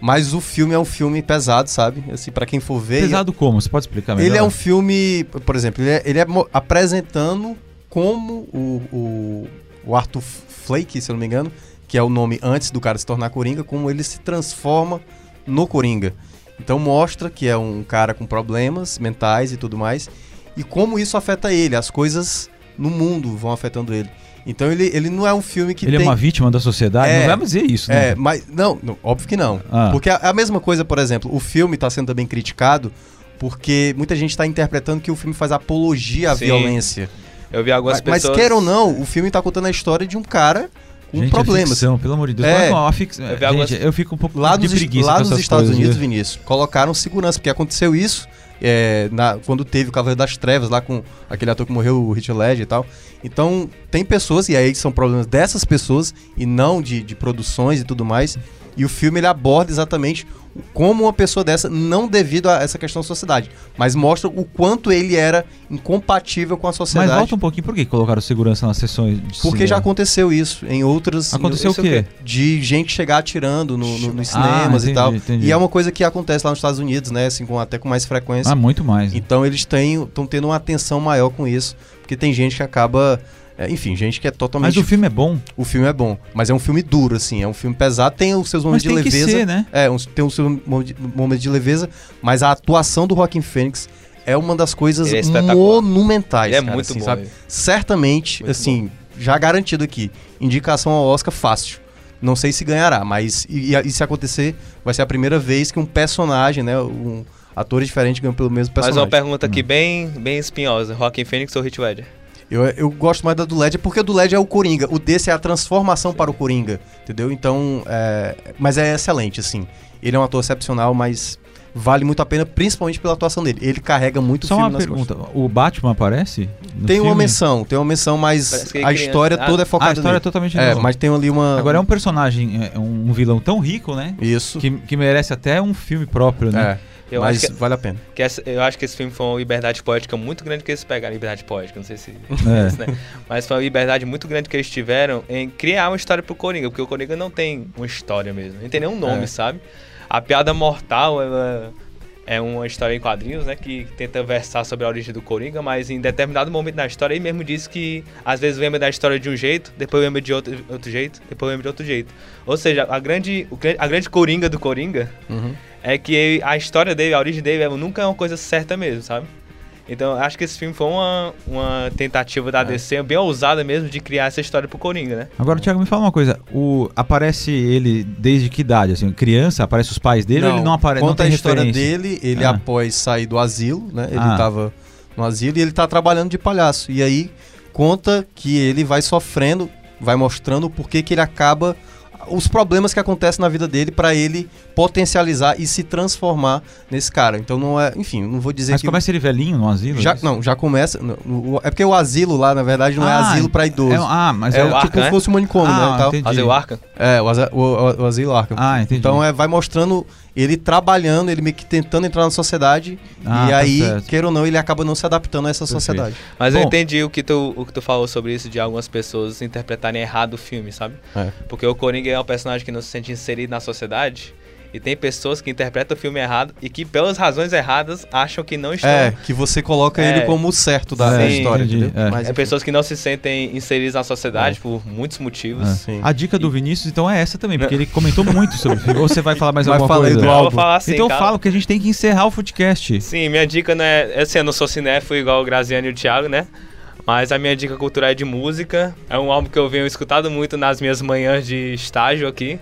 Mas o filme é um filme pesado, sabe? Assim, para quem for ver. Pesado como? Você pode explicar melhor? Ele é um filme, por exemplo, ele é, ele é apresentando como o, o, o Arthur Flake, se eu não me engano, que é o nome antes do cara se tornar Coringa, como ele se transforma no Coringa. Então mostra que é um cara com problemas mentais e tudo mais, e como isso afeta ele, as coisas no mundo vão afetando ele. Então ele, ele não é um filme que Ele tem... é uma vítima da sociedade? É. Não vai dizer isso, né? É, mas não, não, óbvio que não. Ah. Porque a, a mesma coisa, por exemplo, o filme está sendo também criticado porque muita gente está interpretando que o filme faz apologia à Sim. violência. Eu vi algumas Mas, mas pessoas... quer ou não, o filme está contando a história de um cara com Gente, É ficção, pelo amor de Deus. É. Não, fic... Eu vi Gente, algumas- eu fico um pouco Lá de nos, preguiça lá nos Estados coisas, Unidos, viu? Vinícius, colocaram segurança, porque aconteceu isso é, na- quando teve o Cavaleiro das Trevas, lá com aquele ator que morreu, o Heath Ledger e tal. Então, tem pessoas, e aí são problemas dessas pessoas, e não de, de produções e tudo mais. E o filme ele aborda exatamente como uma pessoa dessa, não devido a essa questão da sociedade, mas mostra o quanto ele era incompatível com a Mas sociedade. volta um pouquinho, por que colocaram segurança nas sessões de Porque cinema? já aconteceu isso em outras. Aconteceu isso o quê? De gente chegar atirando no, no- nos Ah, cinemas entendi, e tal. entendi. E é uma coisa que acontece lá nos Estados Unidos, né? Assim, com, até com mais frequência. Ah, muito mais. né? Então eles estão tendo uma atenção maior com isso. Porque tem gente que acaba. É, enfim, gente que é totalmente. Mas o filme é bom. o filme é bom. Mas é um filme duro, assim. É um filme pesado. Tem os seus Mas momentos de leveza. ser, né? É, uns- tem os seus mo- momentos de leveza. Mas a atuação do Joaquin Phoenix é uma das coisas é monumentais. Ele é cara, muito assim, bom. sabe? ele. certamente, Muito assim, já garantido aqui, indicação ao Oscar fácil. Não sei se ganhará, mas e, e se acontecer, vai ser a primeira vez que um personagem, né? Um ator diferente ganha pelo mesmo personagem. uma pergunta aqui bem, bem espinhosa. Joaquim Phoenix ou Heath Ledger? Eu, eu gosto mais da do Ledger porque o do Ledger é o Coringa. O desse é a transformação para o Coringa, entendeu? Então, é, mas é excelente, assim. Ele é um ator excepcional, mas vale muito a pena, principalmente pela atuação dele. Ele carrega muito o Só filme uma nas pergunta: costas. o Batman aparece? no Tem uma filme? menção, tem uma menção, mas é a história Ah, toda é Ah, focada a história é nele. totalmente É, mas tem ali uma... Agora é um personagem, é um vilão tão rico, né? Isso, Que, que merece até um filme próprio, né? é. Eu mas acho que- vale a pena. Que essa- eu acho que esse filme foi uma liberdade poética muito grande que eles pegaram. Liberdade poética, não sei se. É. isso, né? Mas foi uma liberdade muito grande que eles tiveram em criar uma história pro Coringa, porque o Coringa não tem uma história mesmo, não tem nenhum nome, É. sabe? A piada mortal ela é uma história em quadrinhos, né? Que tenta versar sobre a origem do Coringa, mas em determinado momento na história ele mesmo disse que às vezes lembra da história de um jeito, depois lembra de outro, outro jeito, depois lembra de outro jeito. Ou seja, a grande, a grande Coringa do Coringa Uhum. É que a história dele, a origem dele, ela nunca é uma coisa certa mesmo, sabe? Então, eu acho que esse filme foi uma, uma tentativa da DC bem ousada mesmo de criar essa história pro Coringa, né? Agora, Thiago, me fala uma coisa. O, aparece ele desde que idade? Assim, criança? Aparece os pais dele ou ele não aparece? Não Conta tem a história referência? dele, ele Ah. após sair do asilo, né? Ele Ah. tava no asilo e ele tá trabalhando de palhaço. E aí conta que ele vai sofrendo, vai mostrando o porquê que ele acaba os problemas que acontecem na vida dele pra ele potencializar e se transformar nesse cara. Então não é, enfim, não vou dizer Mas que começa ele velhinho no asilo? já é não, já começa, no- no- é porque o asilo lá, na verdade, não é Ah, asilo pra idoso. É, ah, mas é é, o tipo se né? fosse um manicômio, Ah, né, e tal. entendi. Fazer o Arkham. É, o, asa- o- o- o asilo Arkham. Ah, entendi. Então é, vai mostrando ele trabalhando, ele meio que tentando entrar na sociedade. Ah, e tá aí, certo. queira ou não, ele acaba não se adaptando a essa Perfeito. sociedade. Mas eu Bom. entendi o que, tu, o que tu falou sobre isso de algumas pessoas interpretarem errado o filme, sabe? É. Porque o Coringa é um personagem que não se sente inserido na sociedade. E tem pessoas que interpretam o filme errado e que, pelas razões erradas, acham que não estão. É, que você coloca É. ele como o certo da, Sim, história, entendi, entendeu? é. Mas, É pessoas que não se sentem inseridas na sociedade por muitos motivos. É. Sim. A dica do Vinícius, então, é essa também, porque ele comentou muito sobre o filme. Ou você vai falar mais Vai alguma coisa? do Eu vou álbum. falar assim, então cara. fala que a gente tem que encerrar o Footcast. Sim, minha dica não é. Assim, eu não sou cinéfilo igual o Graziano e o Thiago, né? Mas a minha dica cultural é de música. É um álbum que eu venho escutado muito nas minhas manhãs de estágio aqui.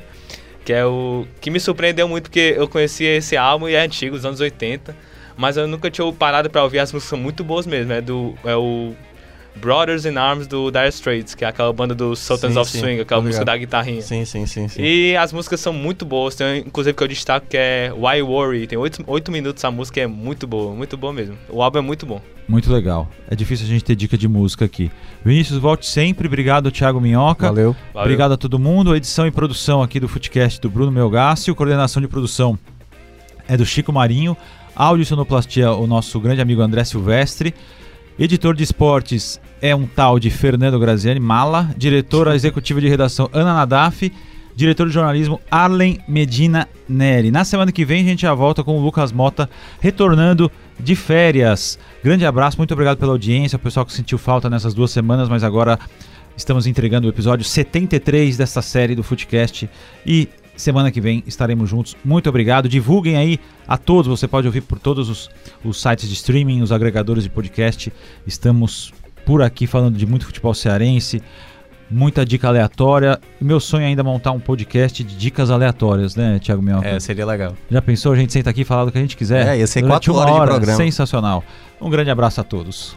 Que é o. Que me surpreendeu muito porque eu conhecia esse álbum e é antigo, dos anos 80. Mas eu nunca tinha parado pra ouvir as músicas são muito boas mesmo. É do. É o. Brothers in Arms do Dire Straits, que é aquela banda do Sultans Sim, of sim, Swing, aquela tô música da guitarrinha. Sim, sim, sim, sim. E as músicas são muito boas, tem inclusive que eu destaco que é Why Worry, tem oito oito minutos a música é muito boa, muito boa mesmo. O álbum é muito bom. Muito legal. É difícil a gente ter dica de música aqui. Vinícius, volte sempre. Obrigado, Thiago Minhoca. Valeu. Valeu. Obrigado a todo mundo. A edição e produção aqui do Footcast do Bruno Melgácio. Coordenação de produção é do Chico Marinho. Áudio e sonoplastia, o nosso grande amigo André Silvestre. Editor de esportes é um tal de Fernando Graziani Mala. Diretora executiva de redação Ana Nadaf. Diretor de jornalismo Arlen Medina Neri. Na semana que vem a gente já volta com o Lucas Mota retornando de férias. Grande abraço, muito obrigado pela audiência, o pessoal que sentiu falta nessas duas semanas, mas agora estamos entregando o episódio 73 desta série do Footcast e semana que vem estaremos juntos. Muito obrigado. Divulguem aí a todos, você pode ouvir por todos os, os sites de streaming, os agregadores de podcast. Estamos por aqui falando de muito futebol cearense, muita dica aleatória. Meu sonho é ainda montar um podcast de dicas aleatórias, né, Thiago Minhoca? É, seria legal. Já pensou? A gente senta aqui e fala do que a gente quiser. É, ia ser quatro horas de hora. programa. Sensacional. Um grande abraço a todos.